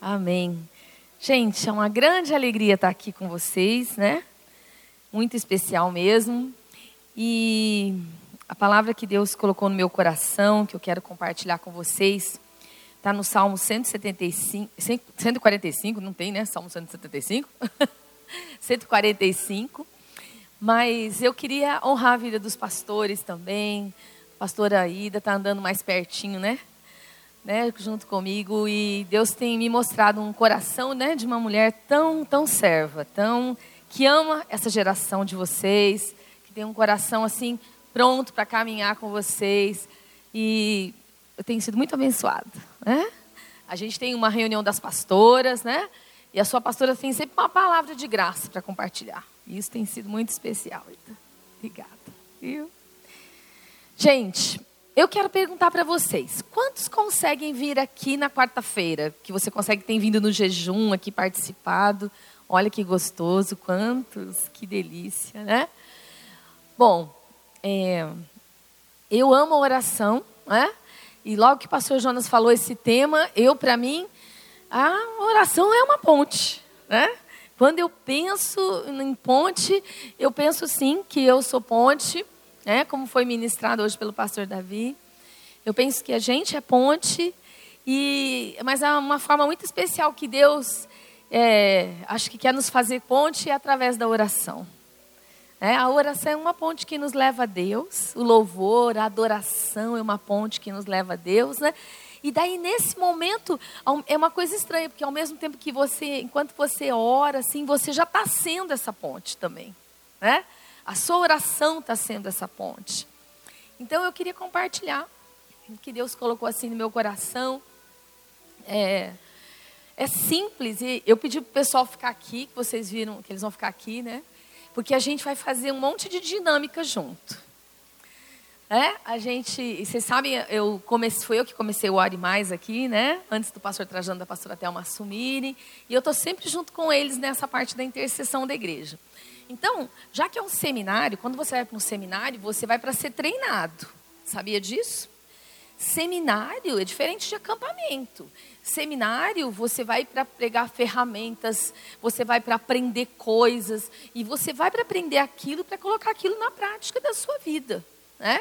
Amém. Gente, é uma grande alegria estar aqui com vocês, né? Muito especial mesmo. E a palavra que Deus colocou no meu coração, que eu quero compartilhar com vocês, está no Salmo 175, 145, não tem, né? Salmo 175? 145. Mas eu queria honrar a vida dos pastores também. Pastora Aida está andando mais pertinho, né? Né, junto comigo e Deus tem me mostrado um coração, né, de uma mulher tão, tão serva, tão que ama essa geração de vocês, que tem um coração assim pronto para caminhar com vocês e eu tenho sido muito abençoada, né? A gente tem uma reunião das pastoras, né? E a sua pastora tem sempre uma palavra de graça para compartilhar. E isso tem sido muito especial. Obrigada. Viu? Gente, eu quero perguntar para vocês: quantos conseguem vir aqui na quarta-feira? Que você consegue ter vindo no jejum aqui participado? Olha que gostoso, quantos, que delícia, né? Bom, é, eu amo a oração, né? E logo que o pastor Jonas falou esse tema, eu, para mim, a oração é uma ponte, né? Quando eu penso em ponte, eu penso sim que eu sou ponte né? como foi ministrado hoje pelo pastor Davi. Eu penso que a gente é ponte, e, mas é uma forma muito especial que Deus é, acho que quer nos fazer ponte é através da oração. É, a oração é uma ponte que nos leva a Deus, o louvor, a adoração é uma ponte que nos leva a Deus, né? E daí nesse momento é uma coisa estranha, porque ao mesmo tempo que você, enquanto você ora, assim, você já está sendo essa ponte também, né? A sua oração está sendo essa ponte. Então eu queria compartilhar que Deus colocou assim no meu coração. É, é simples, e eu pedi para o pessoal ficar aqui, que vocês viram que eles vão ficar aqui, né? Porque a gente vai fazer um monte de dinâmica junto. É, a gente, vocês sabem, eu comecei, foi eu que comecei o Ore Mais aqui, né? Antes do pastor Trajano da pastora Thelma assumirem. E eu estou sempre junto com eles nessa parte da intercessão da igreja. Então, já que é um seminário, quando você vai para um seminário, você vai para ser treinado. Sabia disso? Seminário é diferente de acampamento. Seminário, você vai para pregar ferramentas, você vai para aprender coisas, e você vai para aprender aquilo, para colocar aquilo na prática da sua vida. Né?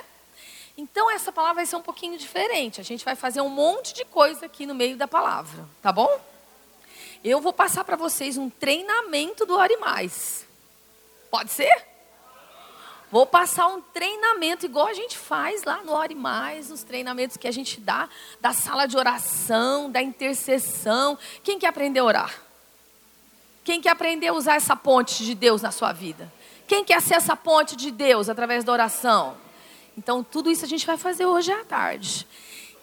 Então, essa palavra vai ser um pouquinho diferente. A gente vai fazer um monte de coisa aqui no meio da palavra, tá bom? Eu vou passar para vocês um treinamento do Ore Mais. Pode ser? Vou passar um treinamento igual a gente faz lá no Ore Mais, nos treinamentos que a gente dá, da sala de oração, da intercessão. Quem quer aprender a orar? Quem quer aprender a usar essa ponte de Deus na sua vida? Quem quer ser essa ponte de Deus através da oração? Então, tudo isso a gente vai fazer hoje à tarde.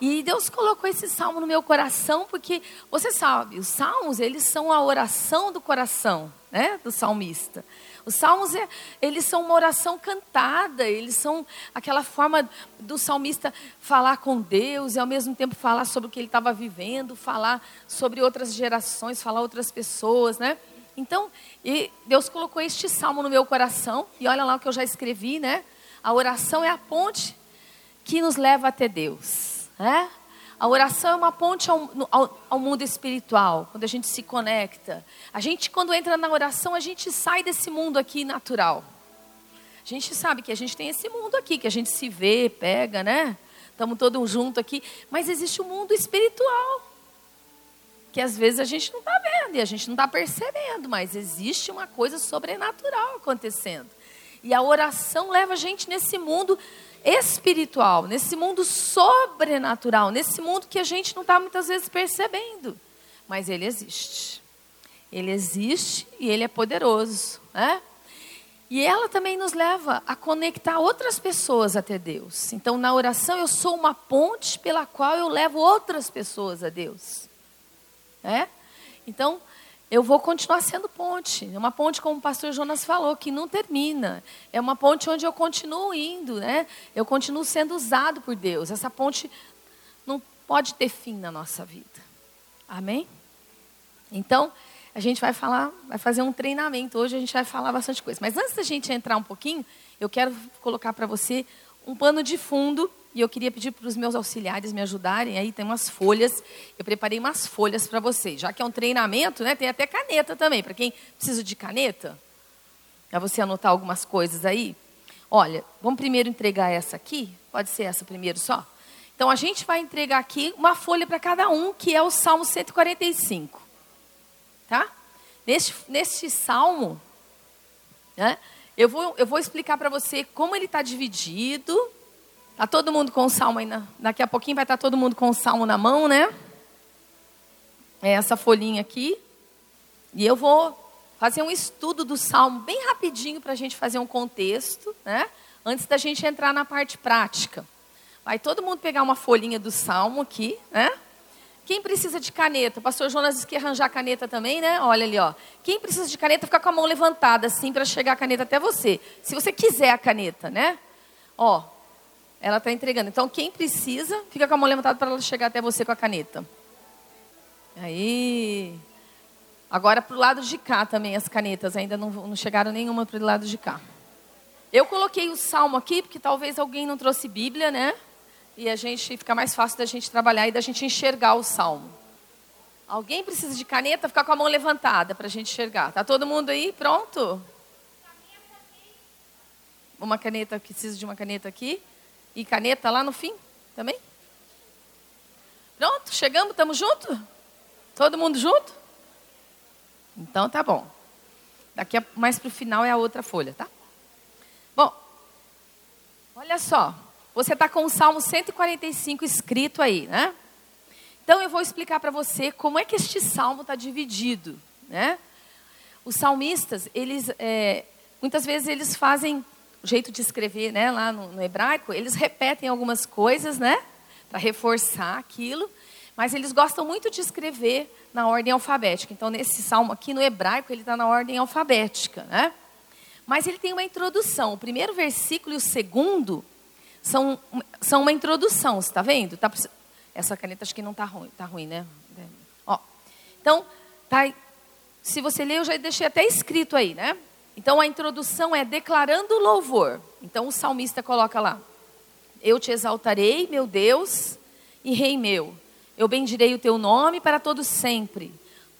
E Deus colocou esse salmo no meu coração, porque você sabe, os salmos, eles são a oração do coração, né, do salmista. Os salmos, é, eles são uma oração cantada, eles são aquela forma do salmista falar com Deus e ao mesmo tempo falar sobre o que ele estava vivendo, falar sobre outras gerações, falar outras pessoas, né? Então, Deus colocou este salmo no meu coração, e olha lá o que eu já escrevi, né? A oração é a ponte que nos leva até Deus, né? A oração é uma ponte ao, ao, ao, mundo espiritual, quando a gente se conecta. A gente, quando entra na oração, a gente sai desse mundo aqui natural. A gente sabe que a gente tem esse mundo aqui, que a gente se vê, pega, né? Estamos todos juntos aqui. Mas existe o um mundo espiritual, que às vezes a gente não está vendo e a gente não está percebendo, mas existe uma coisa sobrenatural acontecendo. E a oração leva a gente nesse mundo espiritual, nesse mundo sobrenatural, nesse mundo que a gente não está muitas vezes percebendo. Mas ele existe. Ele existe e ele é poderoso. Né? E ela também nos leva a conectar outras pessoas até Deus. Então, na oração, eu sou uma ponte pela qual eu levo outras pessoas a Deus. É? Então, eu vou continuar sendo ponte. É uma ponte, como o pastor Jonas falou, que não termina. É uma ponte onde eu continuo indo, né? Eu continuo sendo usado por Deus. Essa ponte não pode ter fim na nossa vida. Amém? Então, a gente vai falar, vai fazer um treinamento. Hoje a gente vai falar bastante coisa. Mas antes da gente entrar um pouquinho, eu quero colocar para você um pano de fundo e eu queria pedir para os meus auxiliares me ajudarem. Aí tem umas folhas, eu preparei umas folhas para vocês. Já que é um treinamento, né, tem até caneta também, para quem precisa de caneta, para você anotar algumas coisas aí. Olha, vamos primeiro entregar essa aqui, pode ser essa primeiro só? Então a gente vai entregar aqui uma folha para cada um, que é o Salmo 145. Tá? Neste, neste salmo, né, eu, vou, eu vou explicar para você como ele está dividido Está todo mundo com o salmo aí? Daqui a pouquinho vai estar tá todo mundo com o salmo na mão, né? É essa folhinha aqui. E eu vou fazer um estudo do salmo bem rapidinho para a gente fazer um contexto, né? Antes da gente entrar na parte prática. Vai todo mundo pegar uma folhinha do salmo aqui, né? Quem precisa de caneta? O pastor Jonas disse que arranjar caneta também, né? Olha ali, ó. Quem precisa de caneta, fica com a mão levantada assim para chegar a caneta até você. Se você quiser a caneta, né? Ó, ela está entregando. Então, quem precisa, fica com a mão levantada para ela chegar até você com a caneta. Aí. Agora, para o lado de cá também, as canetas. Ainda não, não chegaram nenhuma para o lado de cá. Eu coloquei o salmo aqui, porque talvez alguém não trouxe Bíblia, né? E a gente fica mais fácil da gente trabalhar e da gente enxergar o salmo. Alguém precisa de caneta? Ficar com a mão levantada para a gente enxergar. Tá todo mundo aí? Pronto? Uma caneta, precisa de uma caneta aqui. E caneta lá no fim também? Pronto, chegamos, estamos juntos? Todo mundo junto? Então tá bom. Daqui a, mais para o final é a outra folha, tá? Bom, olha só. Você está com o Salmo 145 escrito aí, né? Então eu vou explicar para você como é que este salmo está dividido, né? Os salmistas, eles é, muitas vezes eles fazem jeito de escrever né, lá no, no hebraico, eles repetem algumas coisas, né? Para reforçar aquilo. Mas eles gostam muito de escrever na ordem alfabética. Então, nesse salmo aqui, no hebraico, ele está na ordem alfabética, né? Mas ele tem uma introdução. O primeiro versículo e o segundo são, são uma introdução, você está vendo? Tá, essa caneta acho que não está ruim, tá ruim, né? Ó, então, tá, se você ler, eu já deixei até escrito aí, né? Então a introdução é declarando louvor. Então o salmista coloca lá: Eu te exaltarei, meu Deus e Rei meu. Eu bendirei o teu nome para todos sempre.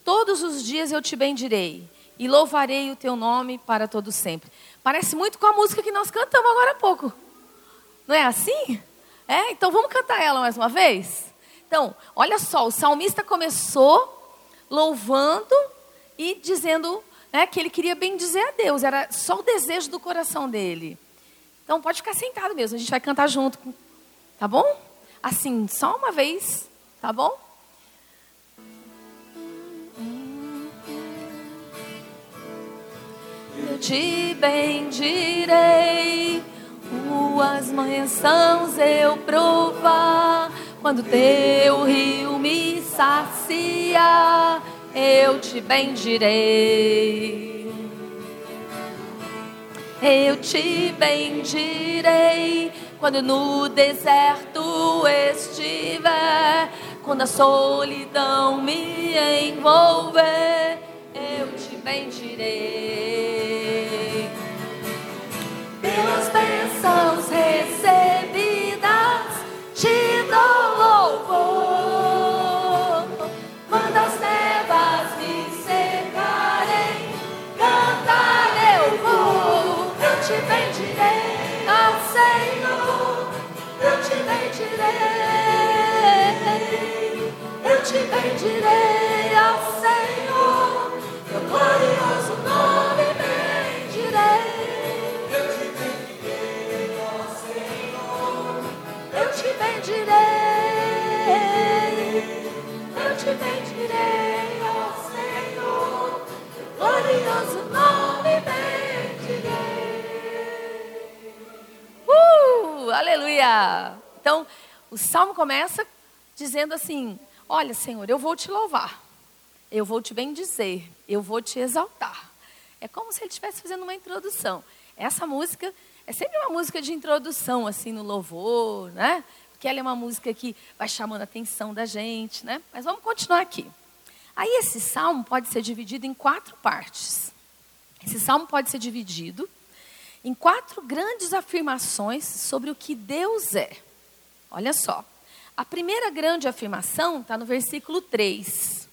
Todos os dias eu te bendirei e louvarei o teu nome para todos sempre. Parece muito com a música que nós cantamos agora há pouco. Não é assim? É, então vamos cantar ela mais uma vez? Então, olha só, o salmista começou louvando e dizendo né, que ele queria bem dizer a Deus, era só o desejo do coração dele. Então pode ficar sentado mesmo, a gente vai cantar junto, tá bom? Assim, só uma vez, tá bom? Eu te bendirei, tuas mansões eu provar, quando teu rio me sacia eu te bendirei. Eu te bendirei quando no deserto estiver, quando a solidão me envolver, eu te bendirei. Pelas te bendirei ao Senhor, teu glorioso nome bendirei. Eu te bendirei ao Senhor, eu te bendirei, eu te bendirei ao Senhor, teu glorioso nome bendirei. Uh, aleluia! Então, o salmo começa dizendo assim: Olha, Senhor, eu vou te louvar, eu vou te bendizer, eu vou te exaltar. É como se ele estivesse fazendo uma introdução. Essa música é sempre uma música de introdução, assim, no louvor, né? Porque ela é uma música que vai chamando a atenção da gente, né? Mas vamos continuar aqui. Aí esse salmo pode ser dividido em quatro partes. Esse salmo pode ser dividido em quatro grandes afirmações sobre o que Deus é. Olha só. A primeira grande afirmação está no versículo 3.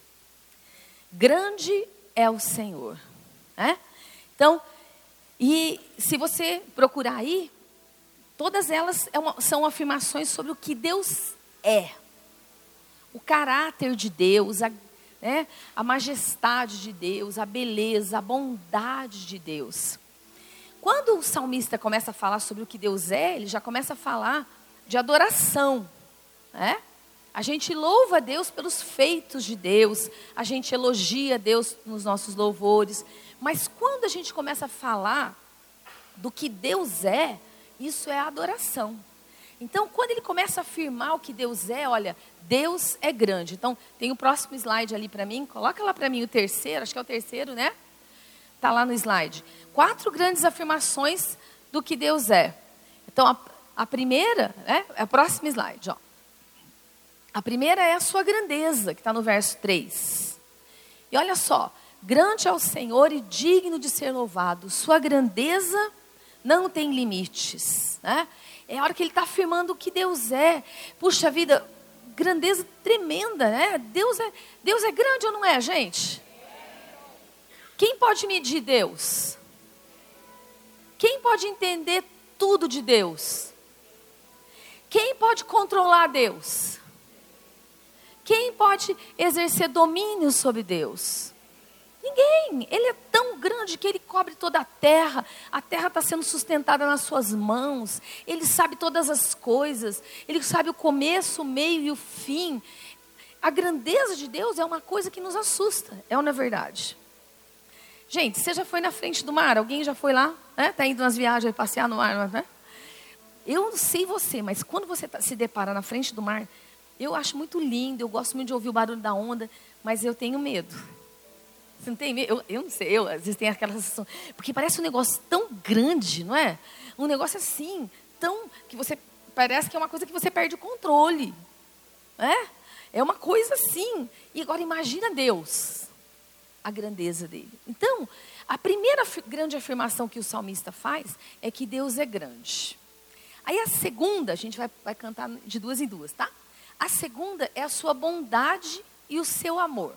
Grande é o Senhor. Né? Então, e se você procurar aí, todas elas é são afirmações sobre o que Deus é. O caráter de Deus, a, né, a majestade de Deus, a beleza, a bondade de Deus. Quando o salmista começa a falar sobre o que Deus é, ele já começa a falar de adoração. Né? A gente louva a Deus pelos feitos de Deus, a gente elogia Deus nos nossos louvores, mas quando a gente começa a falar do que Deus é, isso é adoração. Então, quando ele começa a afirmar o que Deus é, olha, Deus é grande. Então, tem o próximo slide ali para mim, coloca lá para mim o terceiro, acho que é o terceiro, né? Está lá no slide. Quatro grandes afirmações do que Deus é. Então, a, a primeira, né, é o próximo slide. Ó. A primeira é a sua grandeza, que está no verso 3. E olha só, grande é o Senhor e digno de ser louvado. Sua grandeza não tem limites. Né? É a hora que ele está afirmando o que Deus é. Puxa vida, grandeza tremenda, né? Deus é, Deus é grande ou não é, gente? Quem pode medir Deus? Quem pode entender tudo de Deus? Quem pode controlar Deus? Quem pode exercer domínio sobre Deus? Ninguém. Ele é tão grande que ele cobre toda a terra. A terra está sendo sustentada nas suas mãos. Ele sabe todas as coisas. Ele sabe o começo, o meio e o fim. A grandeza de Deus é uma coisa que nos assusta. É não é verdade? Gente, você já foi na frente do mar? Alguém já foi lá? Está? Tá indo nas viagens passear no mar? Né? Eu não sei você, mas quando você tá, se depara na frente do mar, eu acho muito lindo, eu gosto muito de ouvir o barulho da onda, mas eu tenho medo. Você não tem medo? Eu, eu não sei, eu às vezes tenho aquela sensação. Porque parece um negócio tão grande, não é? Um negócio assim, tão. que você. Parece que é uma coisa que você perde o controle. É? É uma coisa assim. E agora imagina Deus a grandeza dele. Então, a primeira grande afirmação que o salmista faz é que Deus é grande. Aí a segunda, a gente vai, vai cantar de duas em duas, tá? A segunda é a sua bondade e o seu amor.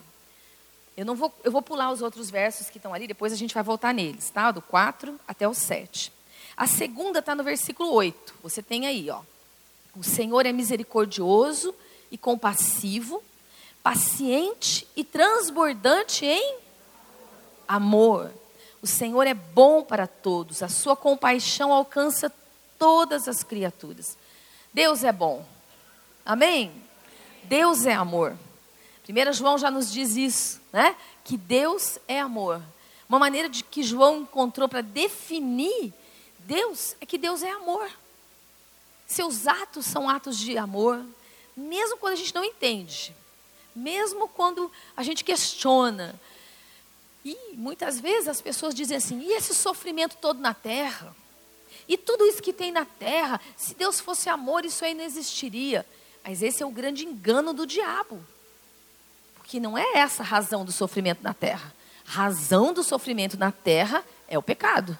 Eu não vou, eu vou pular os outros versos que estão ali, depois a gente vai voltar neles, tá? Do 4 até o 7. A segunda está no versículo 8. Você tem aí, ó. O Senhor é misericordioso e compassivo, paciente e transbordante em amor. O Senhor é bom para todos, a sua compaixão alcança todas as criaturas. Deus é bom. Amém? Deus é amor. 1 João já nos diz isso, né? Que Deus é amor. Uma maneira de que João encontrou para definir Deus é que Deus é amor. Seus atos são atos de amor, mesmo quando a gente não entende. Mesmo quando a gente questiona. E muitas vezes as pessoas dizem assim: e esse sofrimento todo na terra? E tudo isso que tem na terra? Se Deus fosse amor, isso aí não existiria. Mas esse é o grande engano do diabo. Porque não é essa a razão do sofrimento na terra. A razão do sofrimento na terra é o pecado.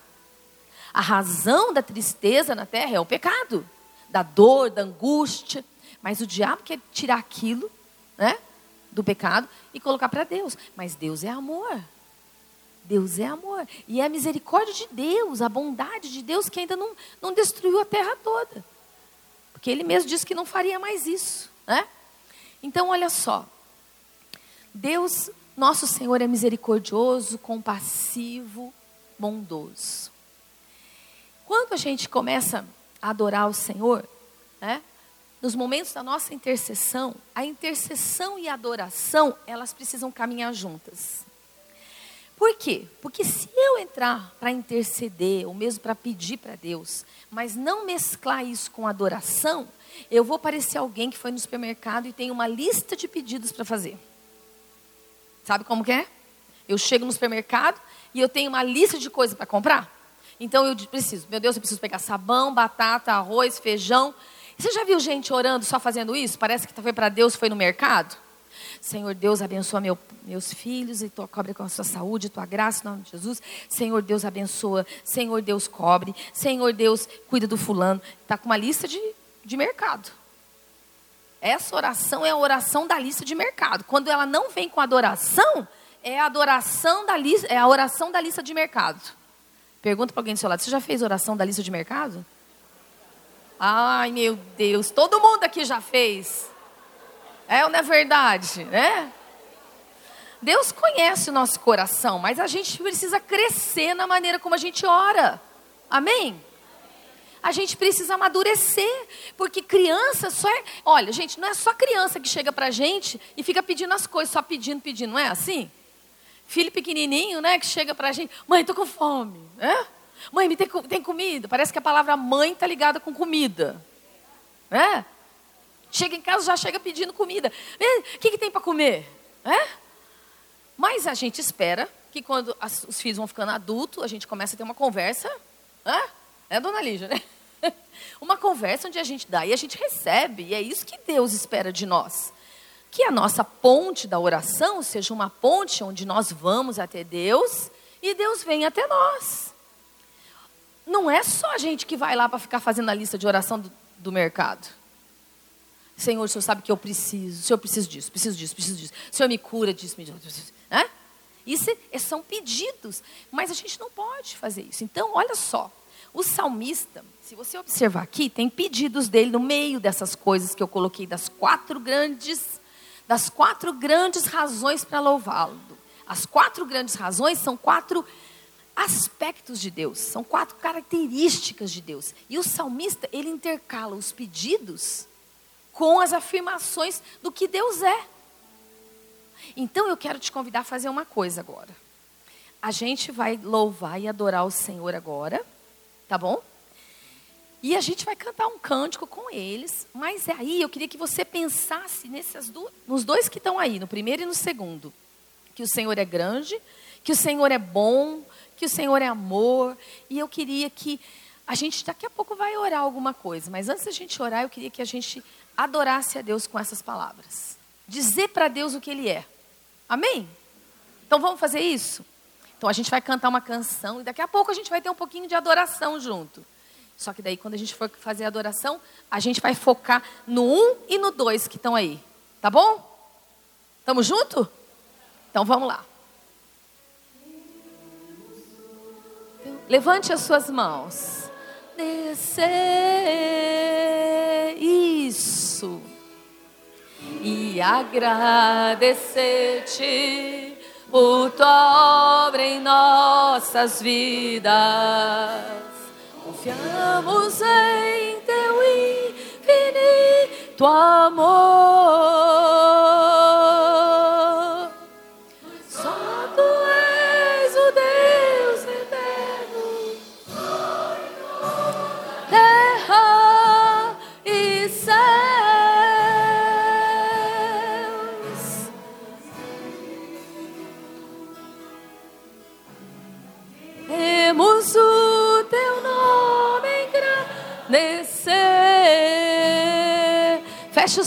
A razão da tristeza na terra é o pecado, da dor, da angústia. Mas o diabo quer tirar aquilo, né? do pecado e colocar para Deus. Mas Deus é amor. Deus é amor. E é a misericórdia de Deus, a bondade de Deus que ainda não, não destruiu a terra toda. Porque ele mesmo disse que não faria mais isso. Né? Então, olha só. Deus, nosso Senhor, é misericordioso, compassivo, bondoso. Quando a gente começa a adorar o Senhor, né? nos momentos da nossa intercessão, a intercessão e a adoração, elas precisam caminhar juntas. Por quê? Porque se eu entrar para interceder, ou mesmo para pedir para Deus, mas não mesclar isso com adoração, eu vou parecer alguém que foi no supermercado e tem uma lista de pedidos para fazer. Sabe como que é? Eu chego no supermercado e eu tenho uma lista de coisas para comprar. Então eu preciso, meu Deus, eu preciso pegar sabão, batata, arroz, feijão, você já viu gente orando só fazendo isso? Parece que foi para Deus, foi no mercado. Senhor Deus, abençoa meu, meus filhos e tua, cobre com a sua saúde, tua graça, em nome de Jesus. Senhor Deus, abençoa. Senhor Deus, cobre. Senhor Deus, cuida do fulano. Está com uma lista de, de mercado. Essa oração é a oração da lista de mercado. Quando ela não vem com adoração, é a adoração da lista, é a oração da lista de mercado. Pergunta para alguém do seu lado: você já fez oração da lista de mercado? Ai, meu Deus, todo mundo aqui já fez. É ou não é verdade, né? Deus conhece o nosso coração, mas a gente precisa crescer na maneira como a gente ora. Amém? A gente precisa amadurecer, porque criança só é. Olha, gente, não é só criança que chega pra gente e fica pedindo as coisas, só pedindo, pedindo, não é assim? Filho pequenininho, né, que chega pra gente, mãe, tô com fome, né? Mãe, me tem, tem comida? Parece que a palavra mãe está ligada com comida. Né? Chega em casa, já chega pedindo comida. O que, que tem para comer? É? Mas a gente espera que quando as, os filhos vão ficando adultos, a gente começa a ter uma conversa. É, é dona Lígia, né? Uma conversa onde a gente dá e a gente recebe. E é isso que Deus espera de nós. Que a nossa ponte da oração seja uma ponte onde nós vamos até Deus e Deus vem até nós não é só a gente que vai lá para ficar fazendo a lista de oração do, do mercado. Senhor, o Senhor sabe que eu preciso, o Senhor precisa disso, preciso disso, preciso disso. O Senhor me cura disso, me disso. Né? Isso é, são pedidos, mas a gente não pode fazer isso. Então, olha só, o salmista, se você observar aqui, tem pedidos dele no meio dessas coisas que eu coloquei das quatro grandes, das quatro grandes razões para louvá-lo. As quatro grandes razões são quatro aspectos de Deus, são quatro características de Deus. E o salmista, ele intercala os pedidos com as afirmações do que Deus é. Então eu quero te convidar a fazer uma coisa agora. A gente vai louvar e adorar o Senhor agora, tá bom? E a gente vai cantar um cântico com eles, mas aí eu queria que você pensasse nesses do, nos dois que estão aí, no primeiro e no segundo. Que o Senhor é grande, que o Senhor é bom, que o Senhor é amor. E eu queria que a gente daqui a pouco vai orar alguma coisa, mas antes da gente orar, eu queria que a gente adorasse a Deus com essas palavras. Dizer para Deus o que Ele é. Amém? Então vamos fazer isso? Então a gente vai cantar uma canção e daqui a pouco a gente vai ter um pouquinho de adoração junto. Só que daí quando a gente for fazer a adoração, a gente vai focar no um e no dois que estão aí. Tá bom? Tamo junto? Então vamos lá. Levante as suas mãos. Descer, isso. E agradecer-te por tua obra em nossas vidas. Confiamos em teu infinito amor.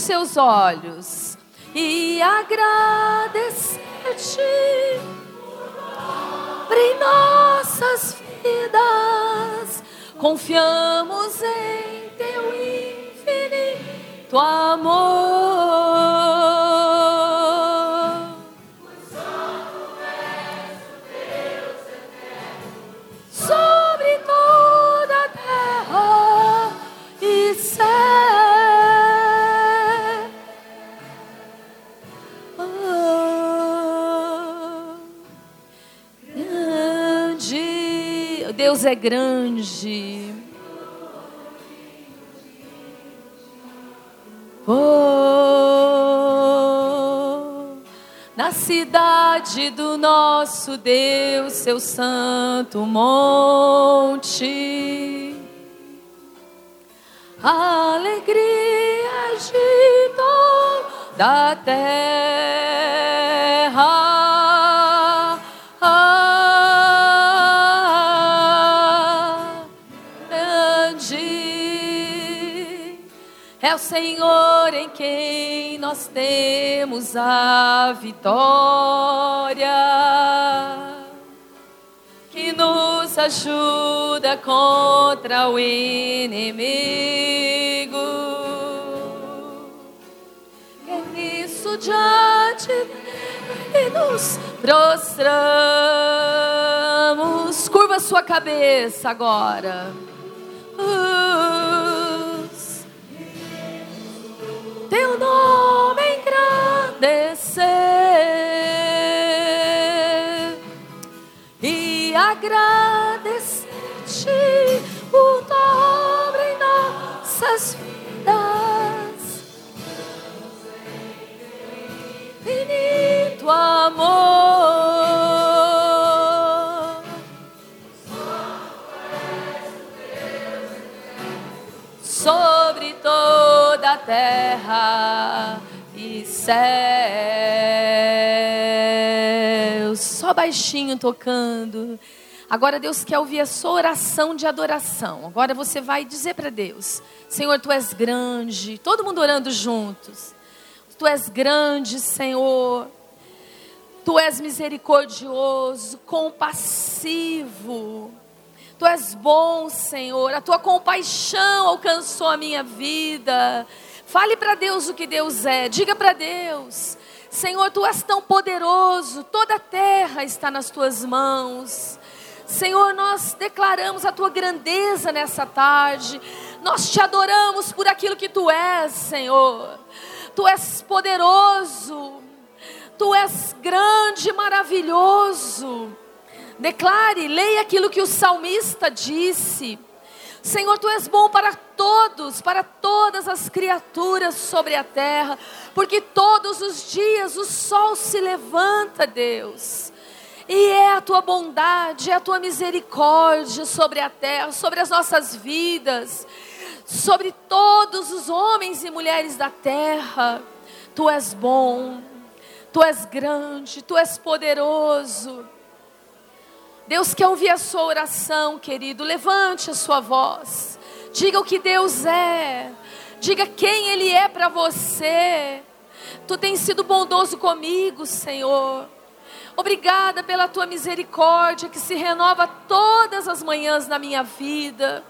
Os seus olhos e agradecer-te em nossas vidas. Confiamos em teu infinito amor. É grande. Oh, na cidade do nosso Deus, seu santo monte, a alegria de toda a terra. Senhor em quem nós temos a vitória, que nos ajuda contra o inimigo. diante e nos prostramos. Curva sua cabeça agora. Teu nome engrandecer e agradecer-te o dobro em nossas vidas. Infinito amor. Terra e céu. Só baixinho tocando. Agora Deus quer ouvir a sua oração de adoração. Agora você vai dizer para Deus: Senhor, tu és grande. Todo mundo orando juntos. Tu és grande, Senhor. Tu és misericordioso, compassivo. Tu és bom, Senhor. A tua compaixão alcançou a minha vida. Fale para Deus o que Deus é. Diga para Deus: Senhor, tu és tão poderoso. Toda a terra está nas tuas mãos. Senhor, nós declaramos a tua grandeza nessa tarde. Nós te adoramos por aquilo que tu és, Senhor. Tu és poderoso. Tu és grande, maravilhoso. Declare, leia aquilo que o salmista disse. Senhor, tu és bom para todos, para todas as criaturas sobre a terra, porque todos os dias o sol se levanta, Deus. E é a tua bondade, é a tua misericórdia sobre a terra, sobre as nossas vidas, sobre todos os homens e mulheres da terra. Tu és bom, tu és grande, tu és poderoso. Deus quer ouvir a sua oração, querido. Levante a sua voz. Diga o que Deus é. Diga quem Ele é para você. Tu tens sido bondoso comigo, Senhor. Obrigada pela tua misericórdia que se renova todas as manhãs na minha vida.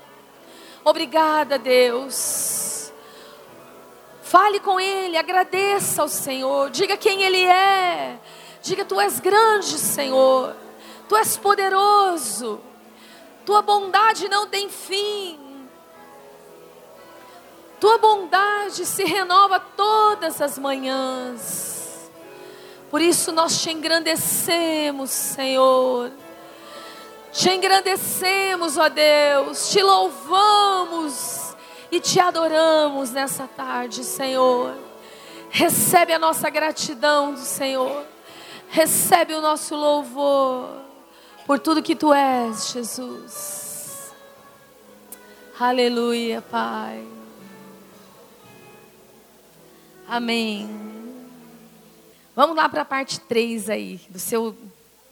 Obrigada, Deus. Fale com Ele, agradeça ao Senhor, diga quem Ele é. Diga, Tu és grande, Senhor. Tu és poderoso. Tua bondade não tem fim. Tua bondade se renova todas as manhãs. Por isso nós te engrandecemos, Senhor. Te engrandecemos, ó Deus. Te louvamos e te adoramos nessa tarde, Senhor. Recebe a nossa gratidão Senhor. Recebe o nosso louvor por tudo que tu és, Jesus. Aleluia, Pai. Amém. Vamos lá para a parte 3 aí, do seu,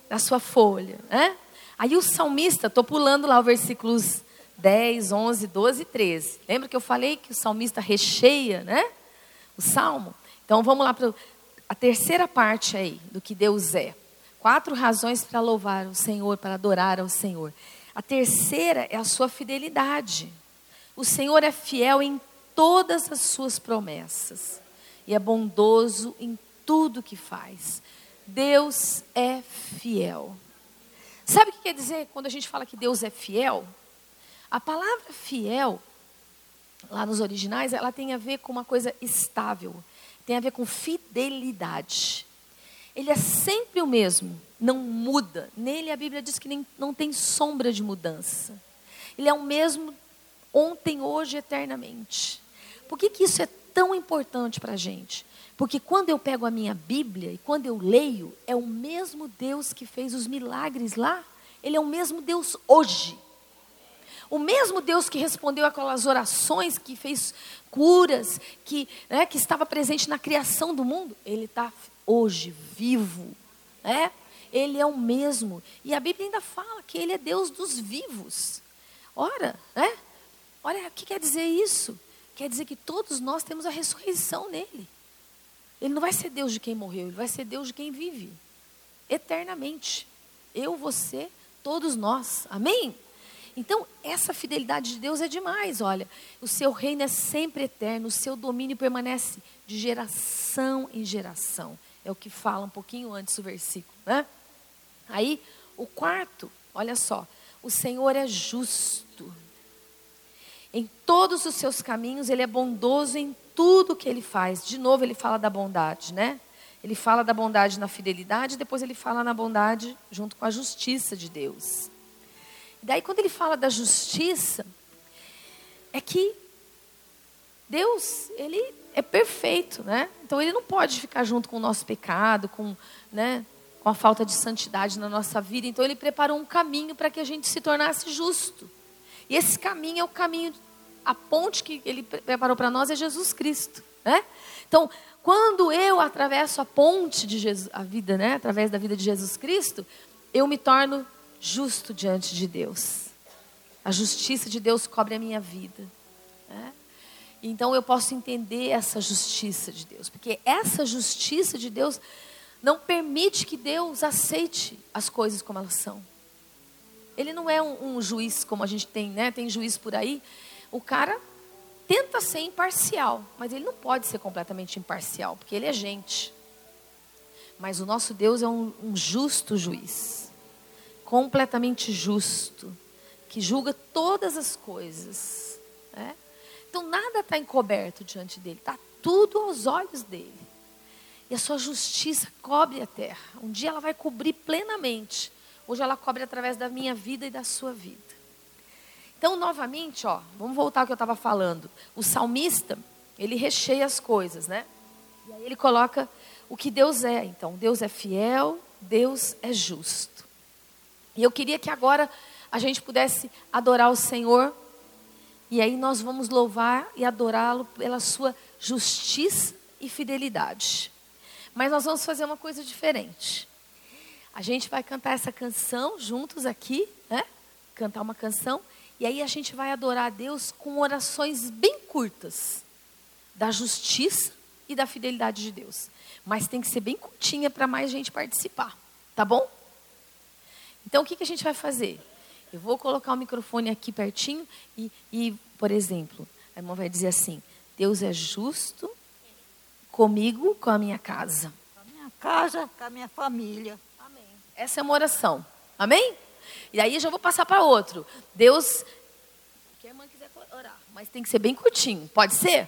da sua folha. Né? Aí o salmista, estou pulando lá os versículos 10, 11, 12 e 13. Lembra que eu falei que o salmista recheia, né? O salmo. Então vamos lá para a terceira parte aí do que Deus é. Quatro razões para louvar o Senhor, para adorar ao Senhor. A terceira é a sua fidelidade. O Senhor é fiel em todas as suas promessas e é bondoso em tudo que faz. Deus é fiel. Sabe o que quer dizer quando a gente fala que Deus é fiel? A palavra fiel, lá nos originais, ela tem a ver com uma coisa estável, tem a ver com fidelidade. Ele é sempre o mesmo, não muda. Nele a Bíblia diz que nem, não tem sombra de mudança. Ele é o mesmo ontem, hoje, eternamente. Por que, que isso é tão importante para a gente? Porque quando eu pego a minha Bíblia e quando eu leio, é o mesmo Deus que fez os milagres lá, ele é o mesmo Deus hoje. O mesmo Deus que respondeu aquelas orações, que fez curas, que, né, que estava presente na criação do mundo, ele está hoje vivo. Né? Ele é o mesmo. E a Bíblia ainda fala que ele é Deus dos vivos. Ora, né? Olha, o que quer dizer isso? Quer dizer que todos nós temos a ressurreição nele. Ele não vai ser Deus de quem morreu, ele vai ser Deus de quem vive eternamente. Eu, você, todos nós. Amém? Então, essa fidelidade de Deus é demais, olha. O seu reino é sempre eterno, o seu domínio permanece de geração em geração. É o que fala um pouquinho antes do versículo, né? Aí, o quarto, olha só. O Senhor é justo. Em todos os seus caminhos, Ele é bondoso em tudo que Ele faz. De novo, Ele fala da bondade, né? Ele fala da bondade na fidelidade, depois ele fala na bondade junto com a justiça de Deus. Daí, quando ele fala da justiça, é que Deus, ele é perfeito, né? Então ele não pode ficar junto com o nosso pecado, com, né, com a falta de santidade na nossa vida. Então ele preparou um caminho para que a gente se tornasse justo. E esse caminho é o caminho, a ponte que ele preparou para nós é Jesus Cristo, né? Então, quando eu atravesso a ponte de Jesus, a vida, né, através da vida de Jesus Cristo, eu me torno justo diante de Deus. A justiça de Deus cobre a minha vida. Né? Então eu posso entender essa justiça de Deus, porque essa justiça de Deus não permite que Deus aceite as coisas como elas são. Ele não é um, um juiz como a gente tem, né? Tem juiz por aí. O cara tenta ser imparcial, mas ele não pode ser completamente imparcial, porque ele é gente. Mas o nosso Deus é um, um justo juiz, completamente justo, que julga todas as coisas. Né? Então nada está encoberto diante dele, está tudo aos olhos dele. E a sua justiça cobre a terra. Um dia ela vai cobrir plenamente. Hoje ela cobre através da minha vida e da sua vida. Então, novamente, ó, vamos voltar ao que eu estava falando. O salmista, ele recheia as coisas, né? E aí ele coloca o que Deus é. Então, Deus é fiel, Deus é justo. E eu queria que agora a gente pudesse adorar o Senhor. E aí nós vamos louvar e adorá-lo pela sua justiça e fidelidade. Mas nós vamos fazer uma coisa diferente. A gente vai cantar essa canção juntos aqui, né? Cantar uma canção e aí a gente vai adorar a Deus com orações bem curtas da justiça e da fidelidade de Deus. Mas tem que ser bem curtinha para mais gente participar, tá bom? Então o que, que a gente vai fazer? Eu vou colocar o microfone aqui pertinho e, e, por exemplo, a irmã vai dizer assim: Deus é justo comigo, com a minha casa. Com a minha casa, com a minha família. Amém. Essa é uma oração. Amém? E aí já vou passar para outro. Deus, que a irmã quiser orar, mas tem que ser bem curtinho. Pode ser?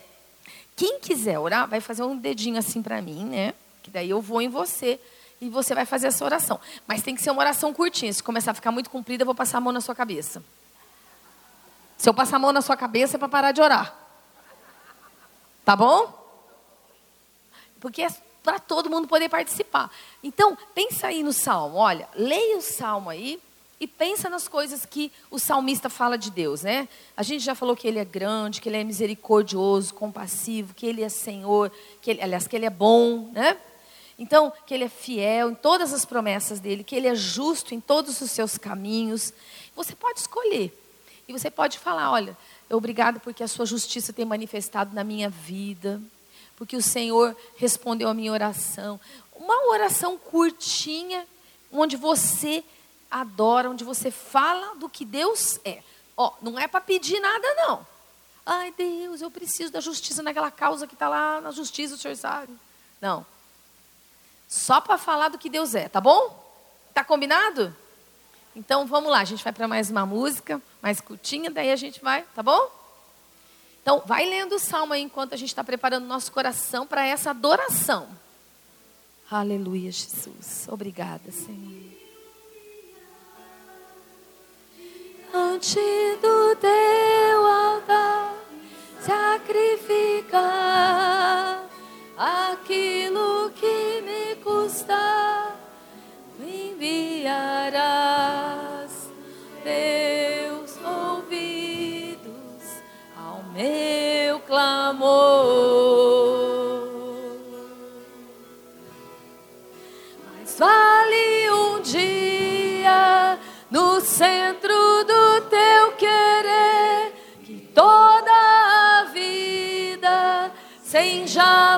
Quem quiser orar, vai fazer um dedinho assim para mim, né? Que daí eu vou em você e você vai fazer essa oração. Mas tem que ser uma oração curtinha. Se começar a ficar muito comprida, eu vou passar a mão na sua cabeça. Se eu passar a mão na sua cabeça, é para parar de orar. Tá bom? Porque é para todo mundo poder participar. Então, pensa aí no salmo. Olha, leia o salmo aí e pensa nas coisas que o salmista fala de Deus, né? A gente já falou que ele é grande, que ele é misericordioso, compassivo, que ele é Senhor, que ele, aliás, que ele é bom, né? Então, que ele é fiel em todas as promessas dele, que ele é justo em todos os seus caminhos. Você pode escolher. E você pode falar, olha, obrigado porque a sua justiça tem manifestado na minha vida, porque o Senhor respondeu a minha oração. Uma oração curtinha, onde você adora, onde você fala do que Deus é. Ó, não é para pedir nada, não. Ai, Deus, eu preciso da justiça naquela causa que está lá na justiça, o senhor sabe. Não. Só para falar do que Deus é, tá bom? Tá combinado? Então vamos lá, a gente vai para mais uma música, mais curtinha, daí a gente vai, tá bom? Então vai lendo o salmo aí enquanto a gente está preparando nosso coração para essa adoração. Aleluia, Jesus. Obrigada, Senhor. ante do teu altar sacrificar aquilo que me custa, me enviarás teus ouvidos ao meu clamor. Mas vale um dia no centro sem jamais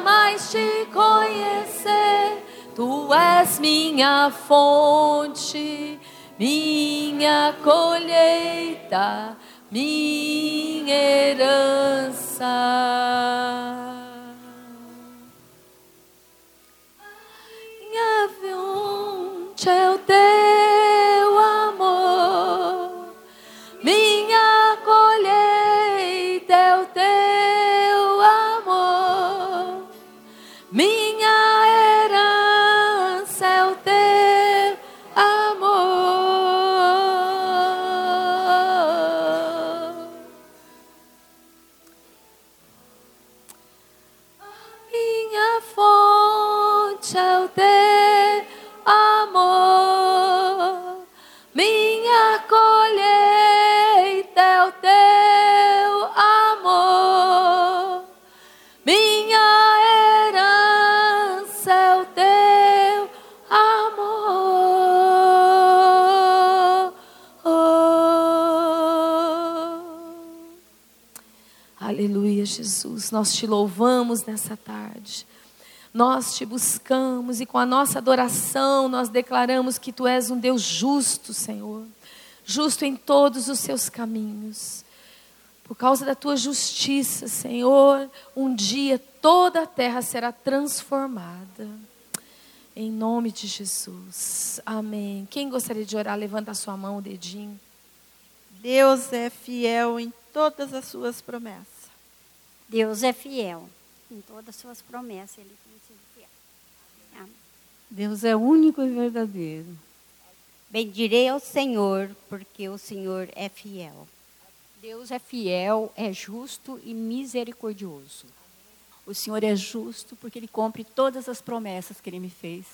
te conhecer. Tu és minha fonte, minha colheita, minha herança. Minha fonte é o teu Nós te louvamos nessa tarde. Nós te buscamos e com a nossa adoração nós declaramos que tu és um Deus justo, Senhor. Justo em todos os seus caminhos. Por causa da tua justiça, Senhor, um dia toda a terra será transformada. Em nome de Jesus. Amém. Quem gostaria de orar, levanta a sua mão, o dedinho. Deus é fiel em todas as suas promessas. Deus é fiel em todas as suas promessas. Ele tem sido fiel. Amém. Deus é único e verdadeiro. Bendirei ao Senhor, porque o Senhor é fiel. Deus é fiel, é justo e misericordioso. O Senhor é justo porque Ele cumpre todas as promessas que Ele me fez.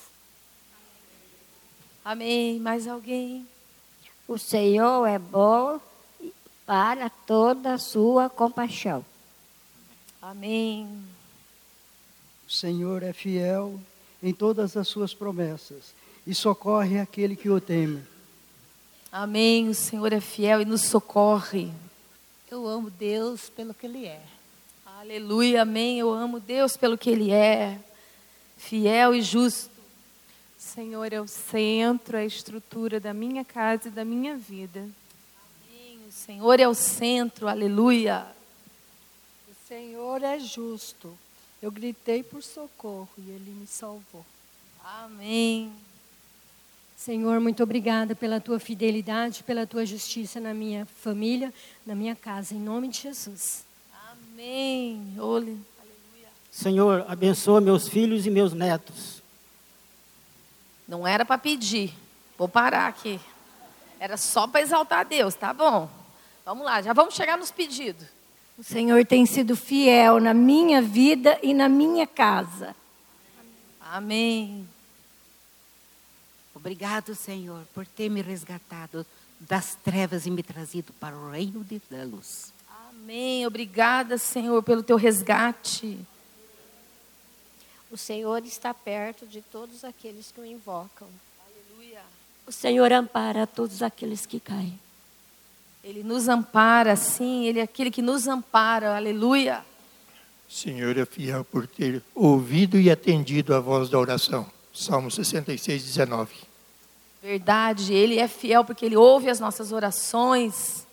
Amém. Mais alguém? O Senhor é bom para toda a sua compaixão. Amém. O Senhor é fiel em todas as suas promessas e socorre aquele que o teme. Amém. O Senhor é fiel e nos socorre. Eu amo Deus pelo que Ele é. Aleluia. Amém. Eu amo Deus pelo que Ele é. Fiel e justo. Senhor é o centro, a estrutura da minha casa e da minha vida. Amém. O Senhor é o centro. Aleluia. Senhor é justo. Eu gritei por socorro e Ele me salvou. Amém. Senhor, muito obrigada pela tua fidelidade, pela tua justiça na minha família, na minha casa, em nome de Jesus. Amém. Olhe. Senhor, abençoa meus filhos e meus netos. Não era para pedir. Vou parar aqui. Era só para exaltar a Deus, tá bom? Vamos lá, já vamos chegar nos pedidos. O Senhor tem sido fiel na minha vida e na minha casa. Amém. Obrigado, Senhor, por ter me resgatado das trevas e me trazido para o reino de- da luz. Amém. Obrigada, Senhor, pelo teu resgate. O Senhor está perto de todos aqueles que o invocam. Aleluia. O Senhor ampara todos aqueles que caem. Ele nos ampara, sim, ele é aquele que nos ampara. Aleluia. Senhor é fiel por ter ouvido e atendido a voz da oração. Salmo 66, 19. Verdade, ele é fiel porque ele ouve as nossas orações.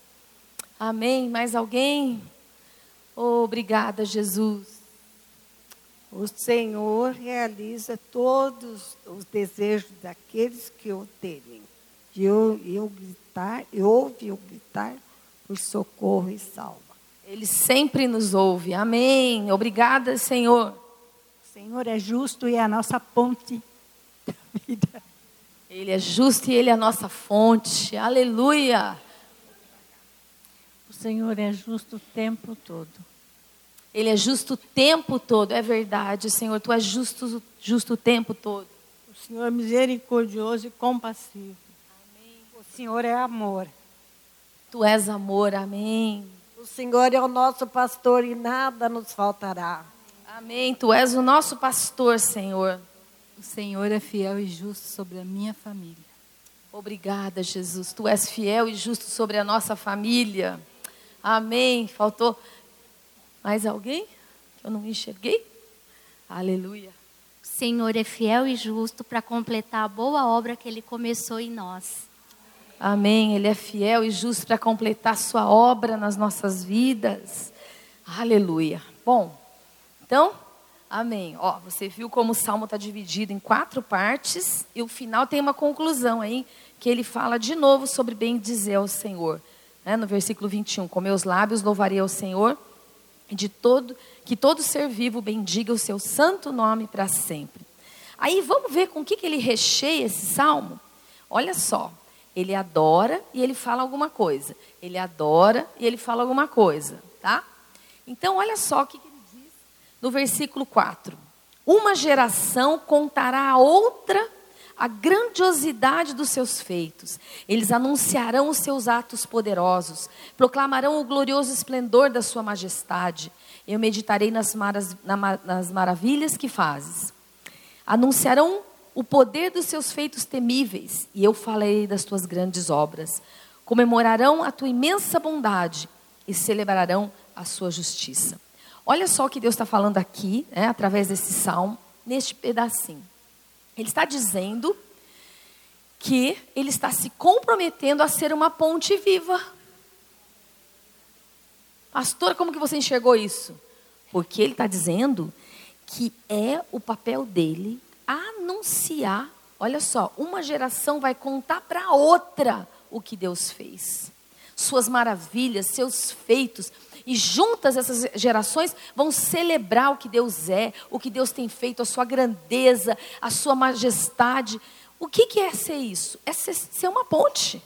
Amém. Mais alguém? Obrigada, Jesus. O Senhor realiza todos os desejos daqueles que o temem. E eu, eu gritar, eu ouve eu gritar por socorro e salva. Ele sempre nos ouve. Amém. Obrigada, Senhor. O Senhor é justo e é a nossa ponte da vida. Ele é justo e ele é a nossa fonte. Aleluia. O Senhor é justo o tempo todo. Ele é justo o tempo todo. É verdade, Senhor. Tu és justo, justo o tempo todo. O Senhor é misericordioso e compassivo. O Senhor é amor. Tu és amor. Amém. O Senhor é o nosso pastor e nada nos faltará. Amém. Tu és o nosso pastor, Senhor. O Senhor é fiel e justo sobre a minha família. Obrigada, Jesus. Tu és fiel e justo sobre a nossa família. Amém. Faltou mais alguém que eu não enxerguei? Aleluia. O Senhor é fiel e justo para completar a boa obra que Ele começou em nós. Amém. Ele é fiel e justo para completar sua obra nas nossas vidas. Aleluia. Bom, então, amém. Ó, você viu como o salmo está dividido em quatro partes e o final tem uma conclusão aí que ele fala de novo sobre bem dizer ao Senhor. Né? No versículo 21, com meus lábios louvarei ao Senhor de todo que todo ser vivo bendiga o seu santo nome para sempre. Aí vamos ver com o que, que ele recheia esse salmo. Olha só, ele adora e ele fala alguma coisa. Ele adora e ele fala alguma coisa, tá? Então, olha só o que, ele diz no versículo 4. Uma geração contará a outra a grandiosidade dos seus feitos. Eles anunciarão os seus atos poderosos, proclamarão o glorioso esplendor da sua majestade. Eu meditarei nas, maras, nas maravilhas que fazes. Anunciarão o poder dos seus feitos temíveis, e eu falarei das tuas grandes obras. Comemorarão a tua imensa bondade e celebrarão a sua justiça. Olha só o que Deus está falando aqui, né, através desse salmo, neste pedacinho. Ele está dizendo que ele está se comprometendo a ser uma ponte viva. Pastor, como que você enxergou isso? Porque ele está dizendo que é o papel dele anunciar. Olha só, uma geração vai contar para outra o que Deus fez, suas maravilhas, seus feitos. E juntas essas gerações vão celebrar o que Deus é, o que Deus tem feito, a sua grandeza, a sua majestade. O que, que é ser isso? É ser, ser uma ponte.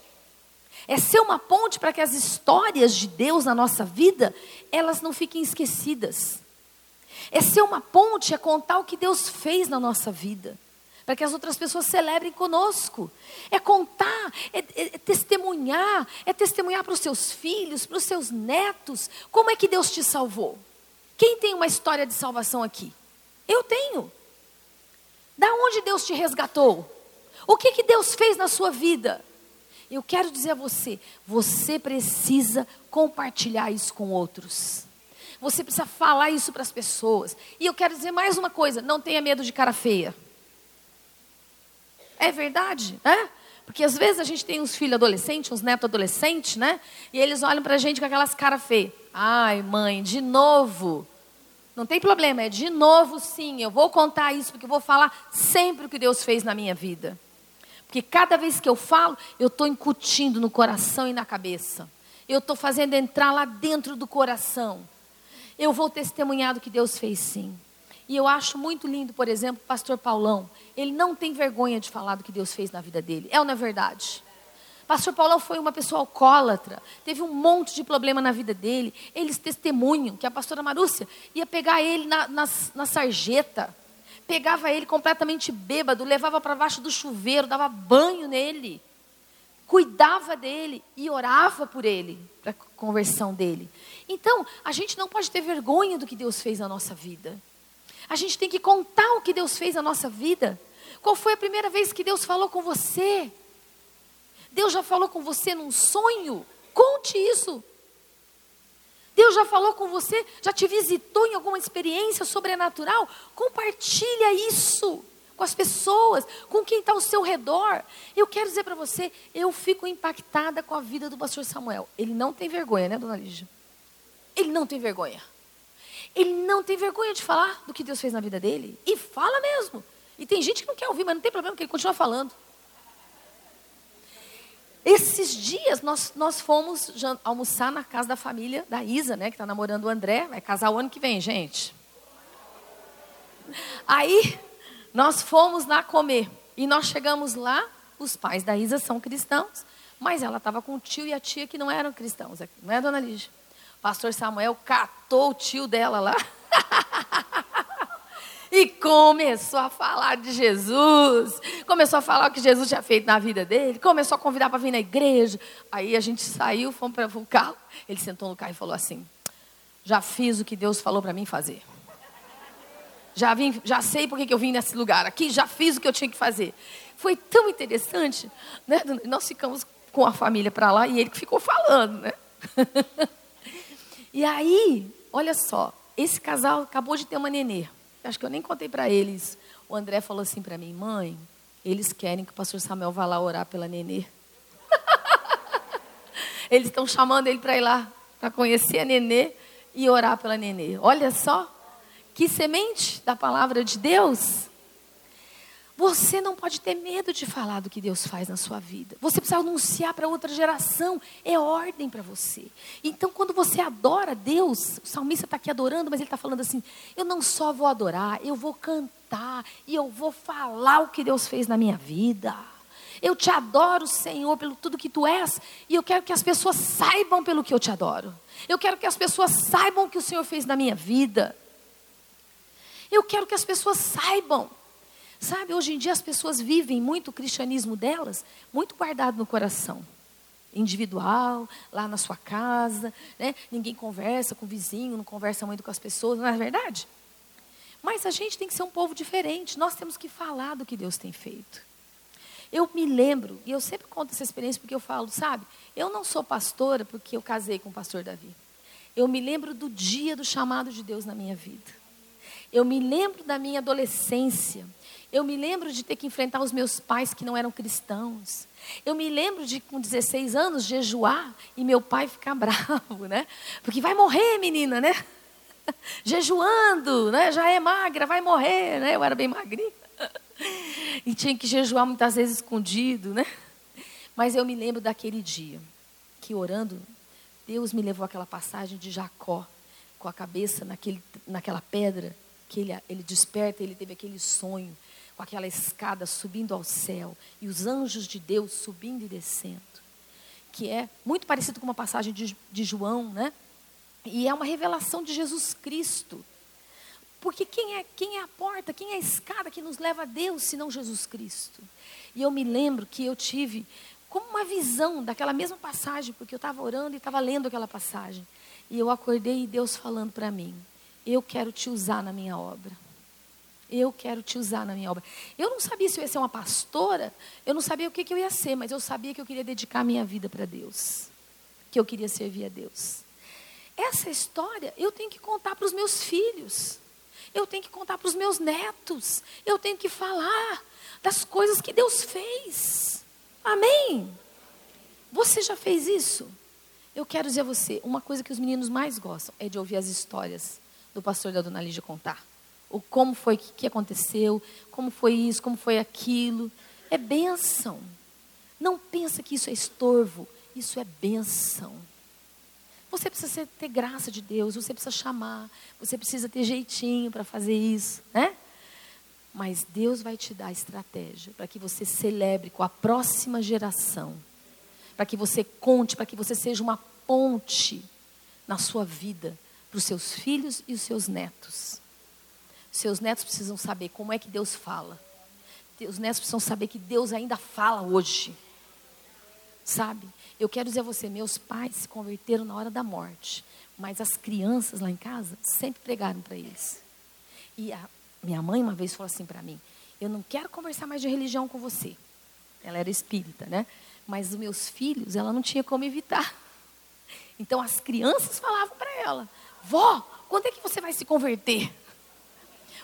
É ser uma ponte para que as histórias de Deus na nossa vida, elas não fiquem esquecidas. É ser uma ponte, é contar o que Deus fez na nossa vida. Para que as outras pessoas celebrem conosco. É contar, é, é, é testemunhar, é testemunhar para os seus filhos, para os seus netos. Como é que Deus te salvou? Quem tem uma história de salvação aqui? Eu tenho. Da onde Deus te resgatou? O que, que Deus fez na sua vida? Eu quero dizer a você, você precisa compartilhar isso com outros. Você precisa falar isso para as pessoas. E eu quero dizer mais uma coisa: não tenha medo de cara feia. É verdade, né? Porque às vezes a gente tem uns filhos adolescentes, uns netos adolescentes, né? E eles olham para a gente com aquelas caras feias. Ai, mãe, de novo. Não tem problema, é de novo sim. Eu vou contar isso porque eu vou falar sempre o que Deus fez na minha vida. Porque cada vez que eu falo, eu estou incutindo no coração e na cabeça. Eu estou fazendo entrar lá dentro do coração eu vou testemunhar do que Deus fez sim. E eu acho muito lindo, por exemplo, o pastor Paulão. Ele não tem vergonha de falar do que Deus fez na vida dele. É ou não é verdade? Pastor Paulão foi uma pessoa alcoólatra, teve um monte de problema na vida dele. Eles testemunham que a pastora Marúcia ia pegar ele na, na, na sarjeta, pegava ele completamente bêbado, levava para baixo do chuveiro, dava banho nele, cuidava dele e orava por ele, para a conversão dele. Então, a gente não pode ter vergonha do que Deus fez na nossa vida. A gente tem que contar o que Deus fez na nossa vida. Qual foi a primeira vez que Deus falou com você? Deus já falou com você num sonho? Conte isso. Deus já falou com você? Já te visitou em alguma experiência sobrenatural? Compartilha isso com as pessoas, com quem está ao seu redor. Eu quero dizer para você, eu fico impactada com a vida do pastor Samuel. Ele não tem vergonha, né, dona Lígia? Ele não tem vergonha. Ele não tem vergonha de falar do que Deus fez na vida dele. E fala mesmo. E tem gente que não quer ouvir, mas não tem problema, porque ele continua falando. Esses dias nós, nós fomos almoçar na casa da família da Isa, né, que está namorando o André, vai casar o ano que vem, gente. Aí nós fomos lá comer e nós chegamos lá, os pais da Isa são cristãos, mas ela estava com o tio e a tia que não eram cristãos, não é, dona Lígia? Pastor Samuel catou o tio dela lá. e começou a falar de Jesus. Começou a falar o que Jesus tinha feito na vida dele. Começou a convidar para vir na igreja. Aí a gente saiu, fomos para o carro. Ele sentou no carro e falou assim: Já fiz o que Deus falou para mim fazer. Já, vim, já sei por que eu vim nesse lugar aqui, já fiz o que eu tinha que fazer. Foi tão interessante, né? Nós ficamos com a família para lá e ele ficou falando, né? E aí, olha só, esse casal acabou de ter uma nenê. Acho que eu nem contei para eles. O André falou assim para mim, mãe, eles querem que o pastor Samuel vá lá orar pela nenê. Eles estão chamando ele para ir lá, para conhecer a nenê e orar pela nenê. Olha só, que semente da palavra de Deus. Você não pode ter medo de falar do que Deus faz na sua vida. Você precisa anunciar para outra geração. É ordem para você. Então, quando você adora Deus, o salmista está aqui adorando, mas ele está falando assim: eu não só vou adorar, eu vou cantar e eu vou falar o que Deus fez na minha vida. Eu te adoro, Senhor, pelo tudo que tu és, e eu quero que as pessoas saibam pelo que eu te adoro. Eu quero que as pessoas saibam o que o Senhor fez na minha vida. Eu quero que as pessoas saibam Sabe, hoje em dia as pessoas vivem muito o cristianismo delas, muito guardado no coração. Individual, lá na sua casa, né? ninguém conversa com o vizinho, não conversa muito com as pessoas, não é verdade? Mas a gente tem que ser um povo diferente, nós temos que falar do que Deus tem feito. Eu me lembro, e eu sempre conto essa experiência porque eu falo, sabe, eu não sou pastora porque eu casei com o pastor Davi. Eu me lembro do dia do chamado de Deus na minha vida. Eu me lembro da minha adolescência. Eu me lembro de ter que enfrentar os meus pais que não eram cristãos. Eu me lembro de, com 16 anos, jejuar e meu pai ficar bravo, né? Porque vai morrer, menina, né? Jejuando, né? Já é magra, vai morrer, né? Eu era bem magrinha. E tinha que jejuar muitas vezes escondido, né? Mas eu me lembro daquele dia que orando, Deus me levou àquela passagem de Jacó, com a cabeça naquele, naquela pedra, que ele, ele desperta, ele teve aquele sonho com aquela escada subindo ao céu e os anjos de Deus subindo e descendo, que é muito parecido com uma passagem de, de João, né? E é uma revelação de Jesus Cristo. Porque quem é, quem é a porta, quem é a escada que nos leva a Deus, senão Jesus Cristo? E eu me lembro que eu tive como uma visão daquela mesma passagem, porque eu estava orando e estava lendo aquela passagem. E eu acordei e Deus falando para mim: Eu quero te usar na minha obra. Eu quero te usar na minha obra. Eu não sabia se eu ia ser uma pastora, eu não sabia o que, que eu ia ser, mas eu sabia que eu queria dedicar minha vida para Deus. Que eu queria servir a Deus. Essa história eu tenho que contar para os meus filhos. Eu tenho que contar para os meus netos. Eu tenho que falar das coisas que Deus fez. Amém? Você já fez isso? Eu quero dizer a você, uma coisa que os meninos mais gostam é de ouvir as histórias do pastor da Dona Lígia contar o como foi que, que aconteceu, como foi isso, como foi aquilo. É bênção. Não pensa que isso é estorvo, isso é bênção. Você precisa ter graça de Deus, você precisa chamar, você precisa ter jeitinho para fazer isso, né? Mas Deus vai te dar estratégia para que você celebre com a próxima geração, para que você conte, para que você seja uma ponte na sua vida para os seus filhos e os seus netos. Seus netos precisam saber como é que Deus fala. Os netos precisam saber que Deus ainda fala hoje. Sabe? Eu quero dizer a você, meus pais se converteram na hora da morte, mas as crianças lá em casa sempre pregaram para eles. E a minha mãe uma vez falou assim para mim: "Eu não quero conversar mais de religião com você". Ela era espírita, né? Mas os meus filhos, ela não tinha como evitar. Então as crianças falavam para ela: "Vó, quando é que você vai se converter?"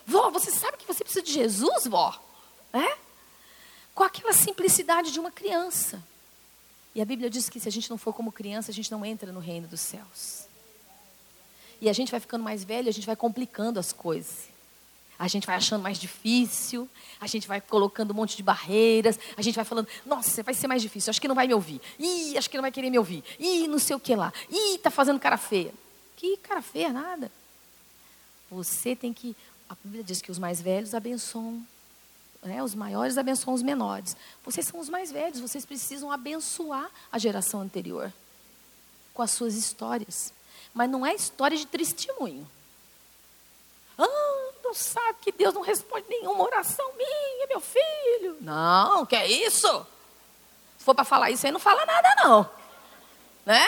Vó, você sabe que você precisa de Jesus, vó? É? Com aquela simplicidade de uma criança. E a Bíblia diz que se a gente não for como criança, a gente não entra no reino dos céus. E a gente vai ficando mais velho, a gente vai complicando as coisas. A gente vai achando mais difícil, a gente vai colocando um monte de barreiras, a gente vai falando, nossa, vai ser mais difícil, acho que não vai me ouvir. Ih, acho que não vai querer me ouvir. Ih, não sei o que lá. Ih, tá fazendo cara feia. Que cara feia, nada. Você tem que a Bíblia diz que os mais velhos abençoam, né, os maiores abençoam os menores. Vocês são os mais velhos, vocês precisam abençoar a geração anterior com as suas histórias. Mas não é história de testemunho. Ah, não sabe que Deus não responde nenhuma oração minha, meu filho. Não, que é isso? Se for para falar isso aí, não fala nada, não. Né?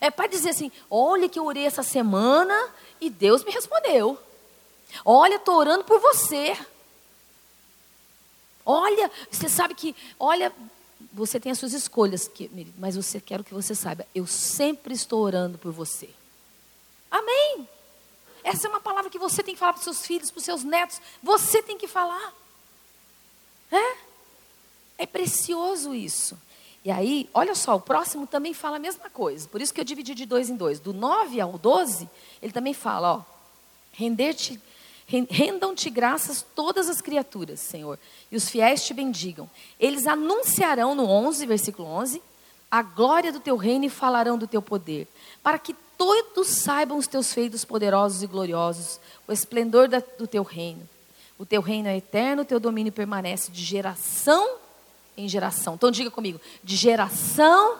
É para dizer assim: olha que eu orei essa semana e Deus me respondeu. Olha, estou orando por você. Olha, você sabe que, olha, você tem as suas escolhas, mas você quero que você saiba, eu sempre estou orando por você. Amém. Essa é uma palavra que você tem que falar para os seus filhos, para os seus netos. Você tem que falar. É? É precioso isso. E aí, olha só, o próximo também fala a mesma coisa. Por isso que eu dividi de dois em dois. Do 9 ao 12, ele também fala, ó. Render-te, rendam-te graças todas as criaturas, Senhor, e os fiéis te bendigam. Eles anunciarão no 11, versículo 11, a glória do teu reino e falarão do teu poder, para que todos saibam os teus feitos poderosos e gloriosos, o esplendor da, do teu reino. O teu reino é eterno, o teu domínio permanece de geração em geração. Então diga comigo, de geração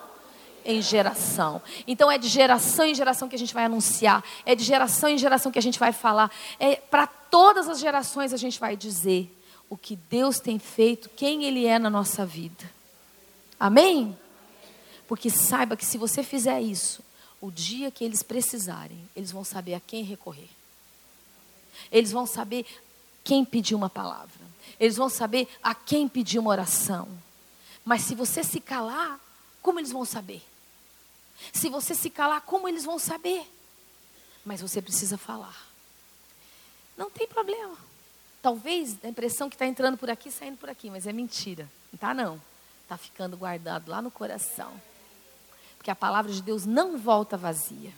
em geração. Então é de geração em geração que a gente vai anunciar, é de geração em geração que a gente vai falar, é para todas as gerações a gente vai dizer o que Deus tem feito, quem ele é na nossa vida. Amém? Porque saiba que se você fizer isso, o dia que eles precisarem, eles vão saber a quem recorrer. Eles vão saber quem pedir uma palavra. Eles vão saber a quem pedir uma oração. Mas se você se calar, como eles vão saber? Se você se calar, como eles vão saber? Mas você precisa falar. Não tem problema. Talvez a impressão que está entrando por aqui, saindo por aqui, mas é mentira. Não está não. Está ficando guardado lá no coração. Porque a palavra de Deus não volta vazia.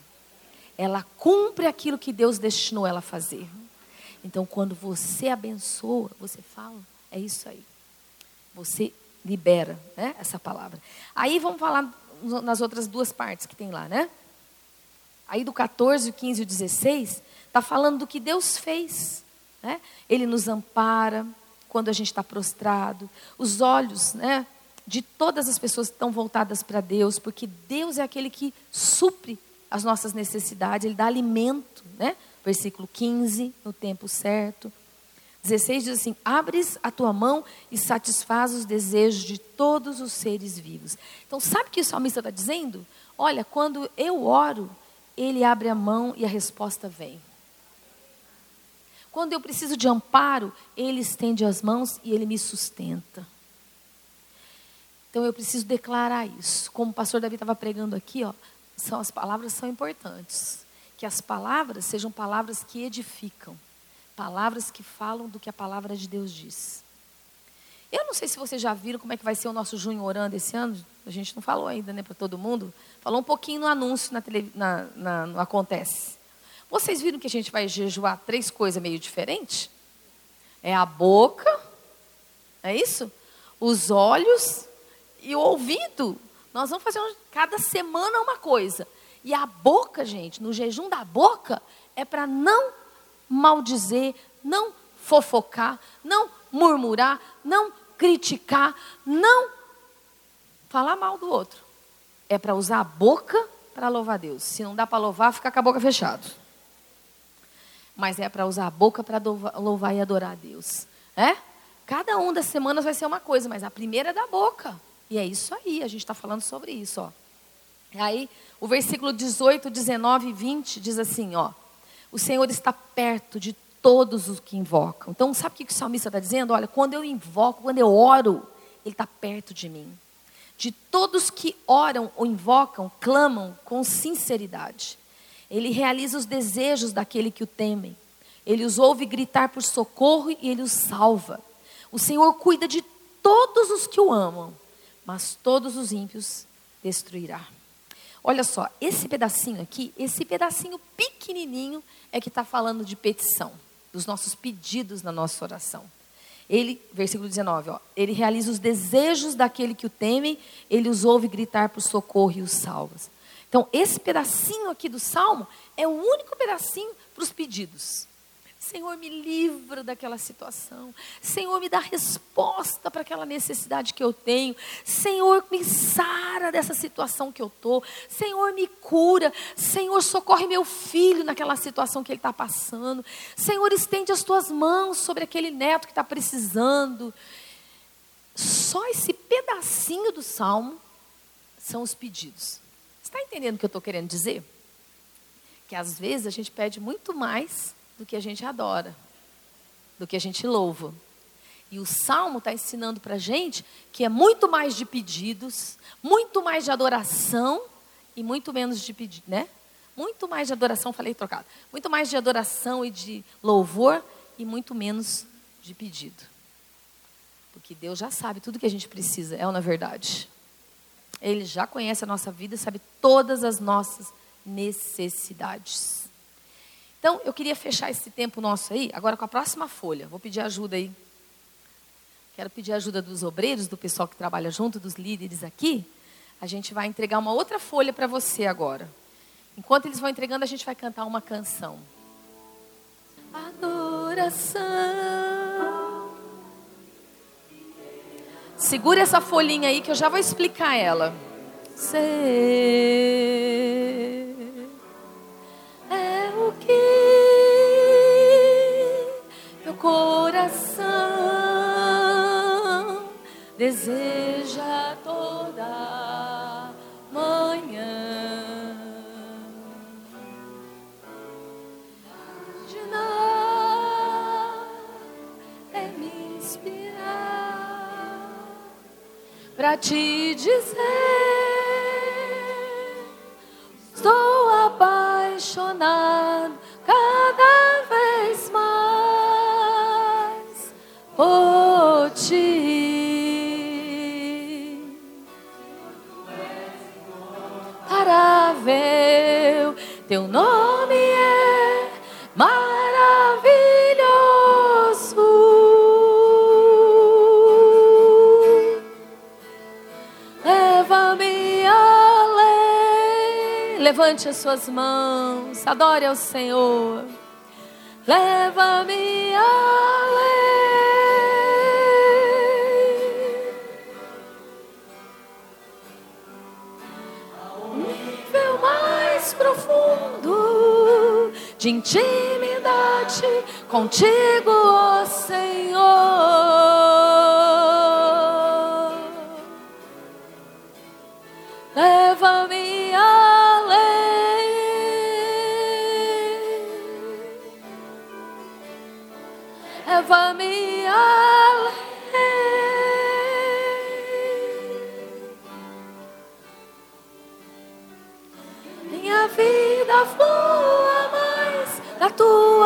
Ela cumpre aquilo que Deus destinou ela a fazer. Então, quando você abençoa, você fala, é isso aí. Você libera né, essa palavra. Aí vamos falar nas outras duas partes que tem lá, né? Aí do 14, o 15 e o 16, está falando do que Deus fez. Né? Ele nos ampara quando a gente está prostrado. Os olhos né, de todas as pessoas estão voltadas para Deus, porque Deus é aquele que supre as nossas necessidades, Ele dá alimento, né? versículo 15, no tempo certo. 16 diz assim: Abres a tua mão e satisfaz os desejos de todos os seres vivos. Então, sabe o que o salmista está dizendo? Olha, quando eu oro, ele abre a mão e a resposta vem. Quando eu preciso de amparo, ele estende as mãos e ele me sustenta. Então eu preciso declarar isso. Como o pastor Davi estava pregando aqui, ó, são, as palavras são importantes que as palavras sejam palavras que edificam, palavras que falam do que a palavra de Deus diz. Eu não sei se vocês já viram como é que vai ser o nosso junho orando esse ano. A gente não falou ainda, né, para todo mundo. Falou um pouquinho no anúncio na, tele, na, na, no Acontece. Vocês viram que a gente vai jejuar três coisas meio diferentes? É a boca, é isso? Os olhos e o ouvido. Nós vamos fazer cada semana uma coisa. E a boca, gente, no jejum da boca, é para não maldizer, não fofocar, não murmurar, não criticar, não falar mal do outro. É para usar a boca para louvar Deus. Se não dá para louvar, fica com a boca fechada. Mas é para usar a boca para louvar e adorar a Deus. É? Cada um das semanas vai ser uma coisa, mas a primeira é da boca. E é isso aí, a gente está falando sobre isso, ó. Aí, o versículo 18, 19 e 20 diz assim: ó, o Senhor está perto de todos os que invocam. Então, sabe o que o salmista está dizendo? Olha, quando eu invoco, quando eu oro, Ele está perto de mim. De todos que oram ou invocam, clamam com sinceridade. Ele realiza os desejos daquele que o temem. Ele os ouve gritar por socorro e ele os salva. O Senhor cuida de todos os que o amam, mas todos os ímpios destruirá. Olha só, esse pedacinho aqui, esse pedacinho pequenininho é que está falando de petição, dos nossos pedidos na nossa oração. Ele, versículo 19, ó, ele realiza os desejos daquele que o teme, ele os ouve gritar por socorro e os salva. Então, esse pedacinho aqui do salmo é o único pedacinho para os pedidos. Senhor, me livra daquela situação. Senhor, me dá resposta para aquela necessidade que eu tenho. Senhor, me sara dessa situação que eu estou. Senhor, me cura. Senhor, socorre meu filho naquela situação que ele está passando. Senhor, estende as tuas mãos sobre aquele neto que está precisando. Só esse pedacinho do salmo são os pedidos. Está entendendo o que eu estou querendo dizer? Que às vezes a gente pede muito mais do que a gente adora, do que a gente louva. E o Salmo está ensinando para a gente que é muito mais de pedidos, muito mais de adoração e muito menos de pedido, né? Muito mais de adoração, falei trocado. Muito mais de adoração e de louvor e muito menos de pedido. Porque Deus já sabe tudo que a gente precisa, é ou não é verdade? Ele já conhece a nossa vida, sabe todas as nossas necessidades. Então, eu queria fechar esse tempo nosso aí, agora com a próxima folha. Vou pedir ajuda aí. Quero pedir ajuda dos obreiros, do pessoal que trabalha junto, dos líderes aqui. A gente vai entregar uma outra folha para você agora. Enquanto eles vão entregando, a gente vai cantar uma canção. Adoração. Segura essa folhinha aí que eu já vou explicar ela. Ser te dizer. Levante as suas mãos, adore ao Senhor. Leva-me além. Um nível mais profundo de intimidade contigo, ó Senhor.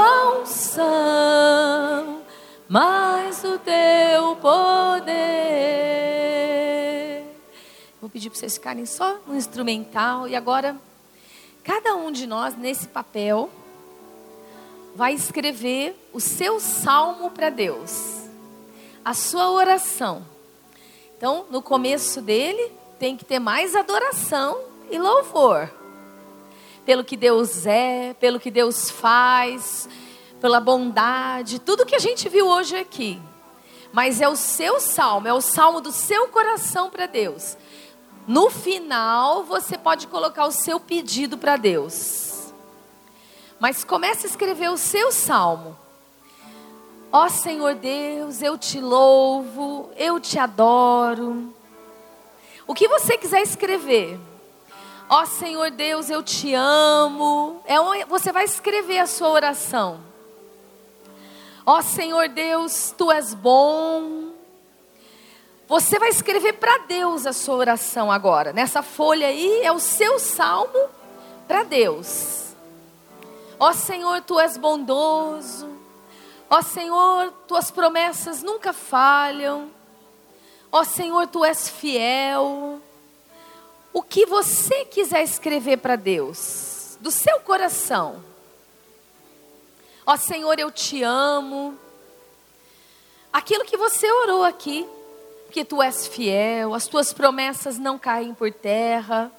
Tua unção, mais do teu poder. Vou pedir para vocês ficarem só no instrumental e agora cada um de nós nesse papel vai escrever o seu salmo para Deus, a sua oração. Então, no começo dele tem que ter mais adoração e louvor pelo que Deus é, pelo que Deus faz, pela bondade, tudo que a gente viu hoje aqui. Mas é o seu salmo, é o salmo do seu coração para Deus. No final, você pode colocar o seu pedido para Deus. Mas comece a escrever o seu salmo. Ó Senhor Deus, eu te louvo, eu te adoro. O que você quiser escrever. Ó Senhor Deus, eu te amo. É um, você vai escrever a sua oração. Ó Senhor Deus, tu és bom. Você vai escrever para Deus a sua oração agora. Nessa folha aí é o seu salmo para Deus. Ó Senhor, tu és bondoso. Ó Senhor, tuas promessas nunca falham. Ó Senhor, tu és fiel. O que você quiser escrever para Deus, do seu coração. Ó Senhor, eu te amo. Aquilo que você orou aqui, porque tu és fiel, as tuas promessas não caem por terra.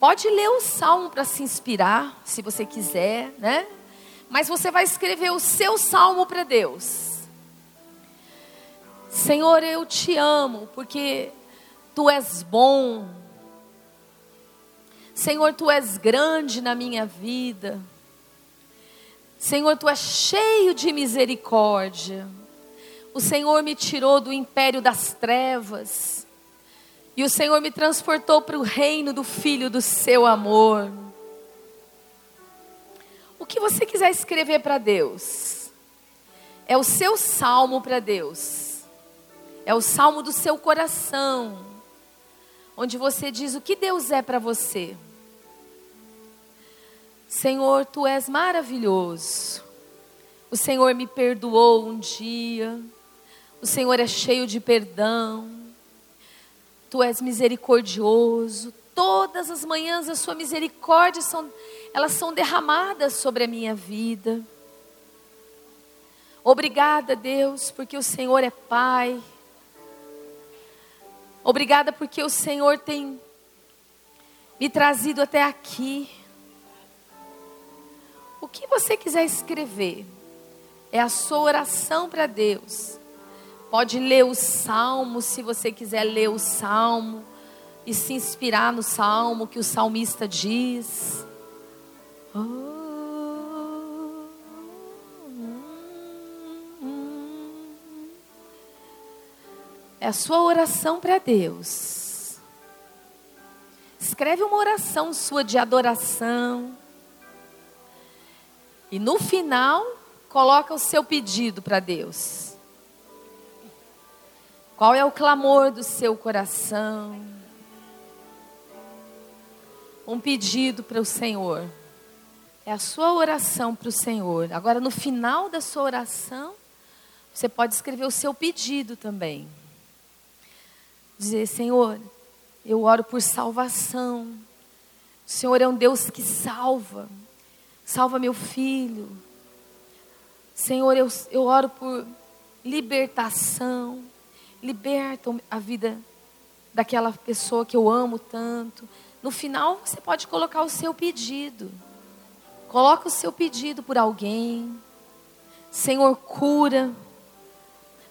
Pode ler o salmo para se inspirar, se você quiser, né? Mas você vai escrever o seu salmo para Deus. Senhor, eu te amo, porque tu és bom. Senhor, tu és grande na minha vida. Senhor, tu és cheio de misericórdia. O Senhor me tirou do império das trevas. E o Senhor me transportou para o reino do Filho do seu amor. O que você quiser escrever para Deus, é o seu salmo para Deus, é o salmo do seu coração, onde você diz o que Deus é para você. Senhor, tu és maravilhoso. O Senhor me perdoou um dia. O Senhor é cheio de perdão. Tu és misericordioso. Todas as manhãs a sua misericórdia são, elas são derramadas sobre a minha vida. Obrigada, Deus, porque o Senhor é Pai. Obrigada porque o Senhor tem me trazido até aqui. O que você quiser escrever é a sua oração para Deus. Pode ler o salmo, se você quiser ler o salmo e se inspirar no salmo que o salmista diz. É a sua oração para Deus. Escreve uma oração sua de adoração. E no final, coloca o seu pedido para Deus. Qual é o clamor do seu coração? Um pedido para o Senhor. É a sua oração para o Senhor. Agora, no final da sua oração, você pode escrever o seu pedido também. Dizer, Senhor, eu oro por salvação. O Senhor é um Deus que salva. Salva meu filho. Senhor, eu, eu oro por libertação. Liberta a vida daquela pessoa que eu amo tanto. No final, você pode colocar o seu pedido. Coloca o seu pedido por alguém. Senhor, cura.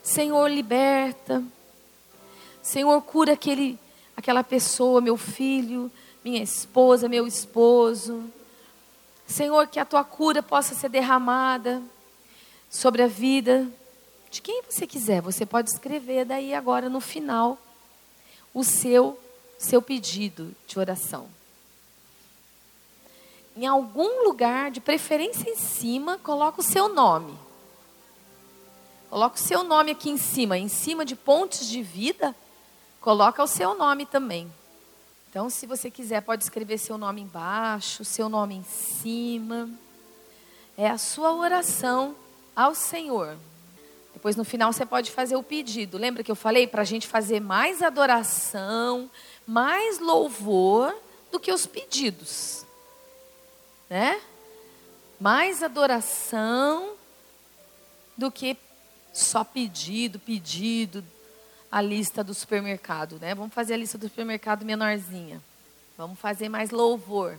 Senhor, liberta. Senhor, cura aquele, aquela pessoa, meu filho, minha esposa, meu esposo. Senhor, que a tua cura possa ser derramada sobre a vida de quem você quiser. Você pode escrever daí agora no final o seu seu pedido de oração. Em algum lugar, de preferência em cima, coloca o seu nome. Coloca o seu nome aqui em cima, em cima de pontes de vida coloca o seu nome também. Então, se você quiser, pode escrever seu nome embaixo, seu nome em cima. É a sua oração ao Senhor. Depois, no final, você pode fazer o pedido. Lembra que eu falei para a gente fazer mais adoração, mais louvor do que os pedidos, né? Mais adoração do que só pedido, pedido, a lista do supermercado, né? Vamos fazer a lista do supermercado menorzinha. Vamos fazer mais louvor.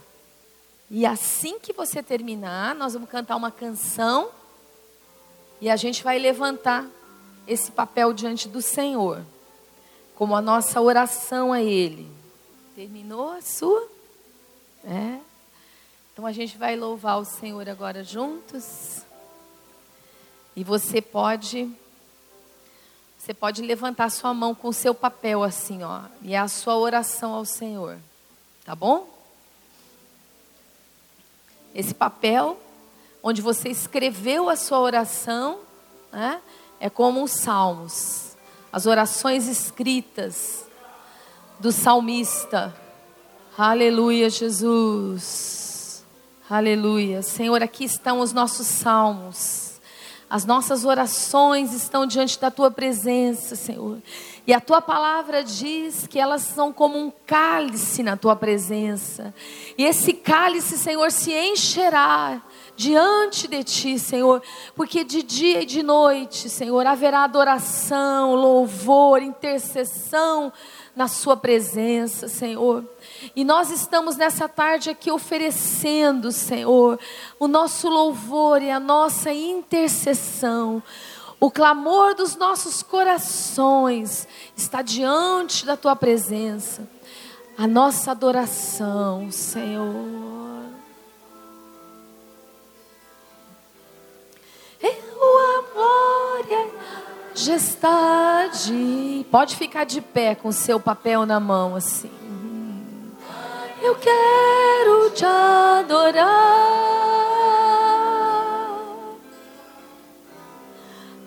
E assim que você terminar, nós vamos cantar uma canção e a gente vai levantar esse papel diante do Senhor, como a nossa oração a Ele. Terminou a sua? É. Então a gente vai louvar o Senhor agora juntos. E você pode você pode levantar sua mão com o seu papel assim, ó, e é a sua oração ao Senhor. Tá bom? Esse papel onde você escreveu a sua oração, né, é como os salmos, as orações escritas do salmista. Aleluia, Jesus. Aleluia. Senhor, aqui estão os nossos salmos. As nossas orações estão diante da tua presença, Senhor. E a tua palavra diz que elas são como um cálice na tua presença. E esse cálice, Senhor, se encherá diante de ti, Senhor, porque de dia e de noite, Senhor, haverá adoração, louvor, intercessão na Sua presença, Senhor. E nós estamos nessa tarde aqui oferecendo, Senhor, o nosso louvor e a nossa intercessão. O clamor dos nossos corações está diante da tua presença. A nossa adoração, Senhor. Eu a majestade. Pode ficar de pé com seu papel na mão assim. Eu quero te adorar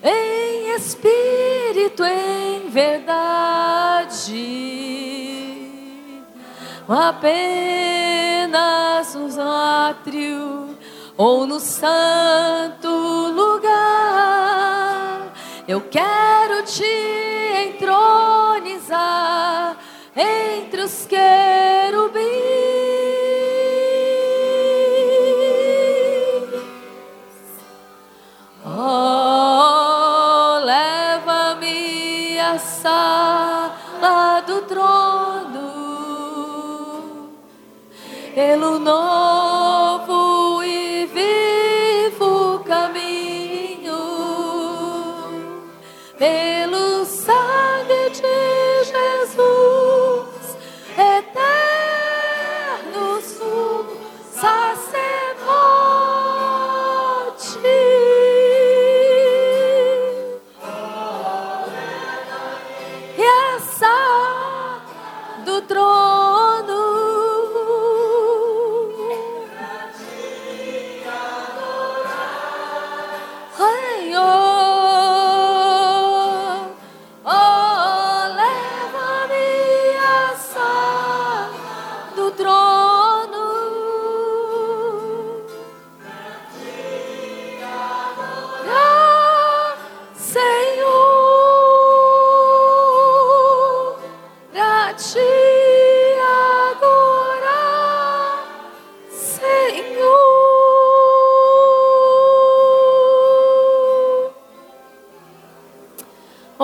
em espírito, em verdade, apenas nos átrio ou no santo lugar. Eu quero te entronizar entre os querubins. Oh, leva-me à sala do trono, pelo novo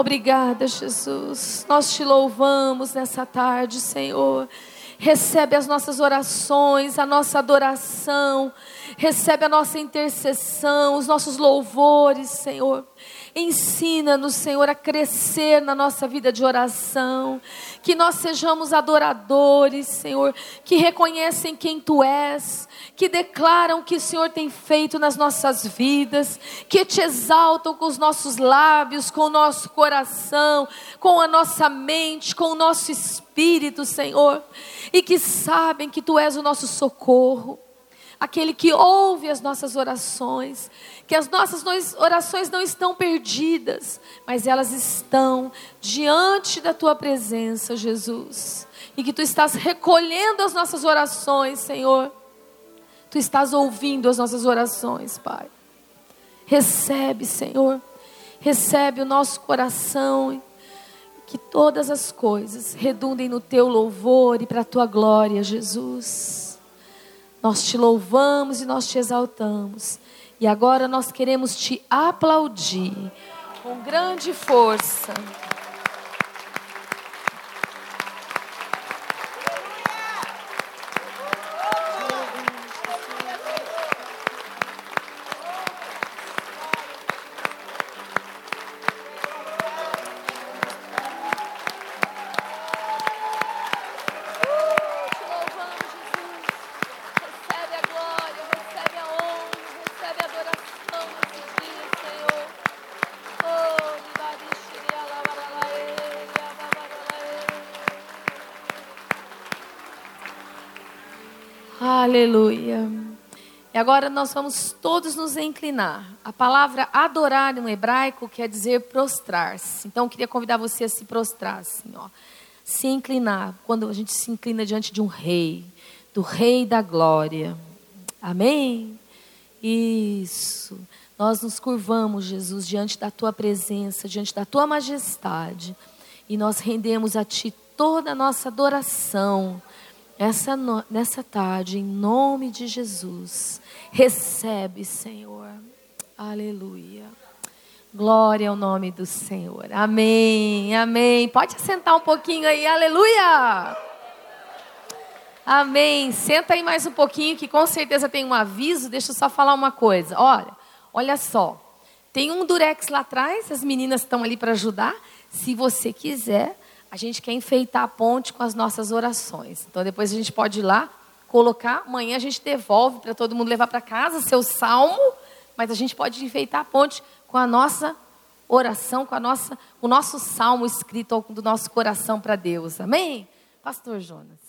Obrigada, Jesus. Nós te louvamos nessa tarde, Senhor. Recebe as nossas orações, a nossa adoração, recebe a nossa intercessão, os nossos louvores, Senhor. Ensina-nos, Senhor, a crescer na nossa vida de oração, que nós sejamos adoradores, Senhor, que reconhecem quem Tu és, que declaram o que o Senhor tem feito nas nossas vidas, que te exaltam com os nossos lábios, com o nosso coração, com a nossa mente, com o nosso espírito, Senhor, e que sabem que Tu és o nosso socorro aquele que ouve as nossas orações, que as nossas orações não estão perdidas, mas elas estão diante da tua presença, Jesus. E que tu estás recolhendo as nossas orações, Senhor. Tu estás ouvindo as nossas orações, Pai. Recebe, Senhor. Recebe o nosso coração. Que todas as coisas redundem no teu louvor e para a tua glória, Jesus. Nós te louvamos e nós te exaltamos. E agora nós queremos te aplaudir com grande força. Aleluia. E agora nós vamos todos nos inclinar. A palavra adorar no hebraico quer dizer prostrar-se. Então eu queria convidar você a se prostrar, assim, ó. Se inclinar, quando a gente se inclina diante de um rei, do rei da glória. Amém? Isso. Nós nos curvamos, Jesus, diante da tua presença, diante da tua majestade, e nós rendemos a ti toda a nossa adoração. Essa no, nessa tarde, em nome de Jesus. Recebe, Senhor. Aleluia. Glória ao nome do Senhor. Amém, amém. Pode sentar um pouquinho aí, aleluia. Amém. Senta aí mais um pouquinho, que com certeza tem um aviso. Deixa eu só falar uma coisa. Olha, olha só. Tem um durex lá atrás, as meninas estão ali para ajudar. Se você quiser, a gente quer enfeitar a ponte com as nossas orações. Então depois a gente pode ir lá, colocar. Amanhã a gente devolve para todo mundo levar para casa seu salmo, mas a gente pode enfeitar a ponte com a nossa oração, com a nossa, o nosso salmo escrito do nosso coração para Deus. Amém? Pastor Jonas.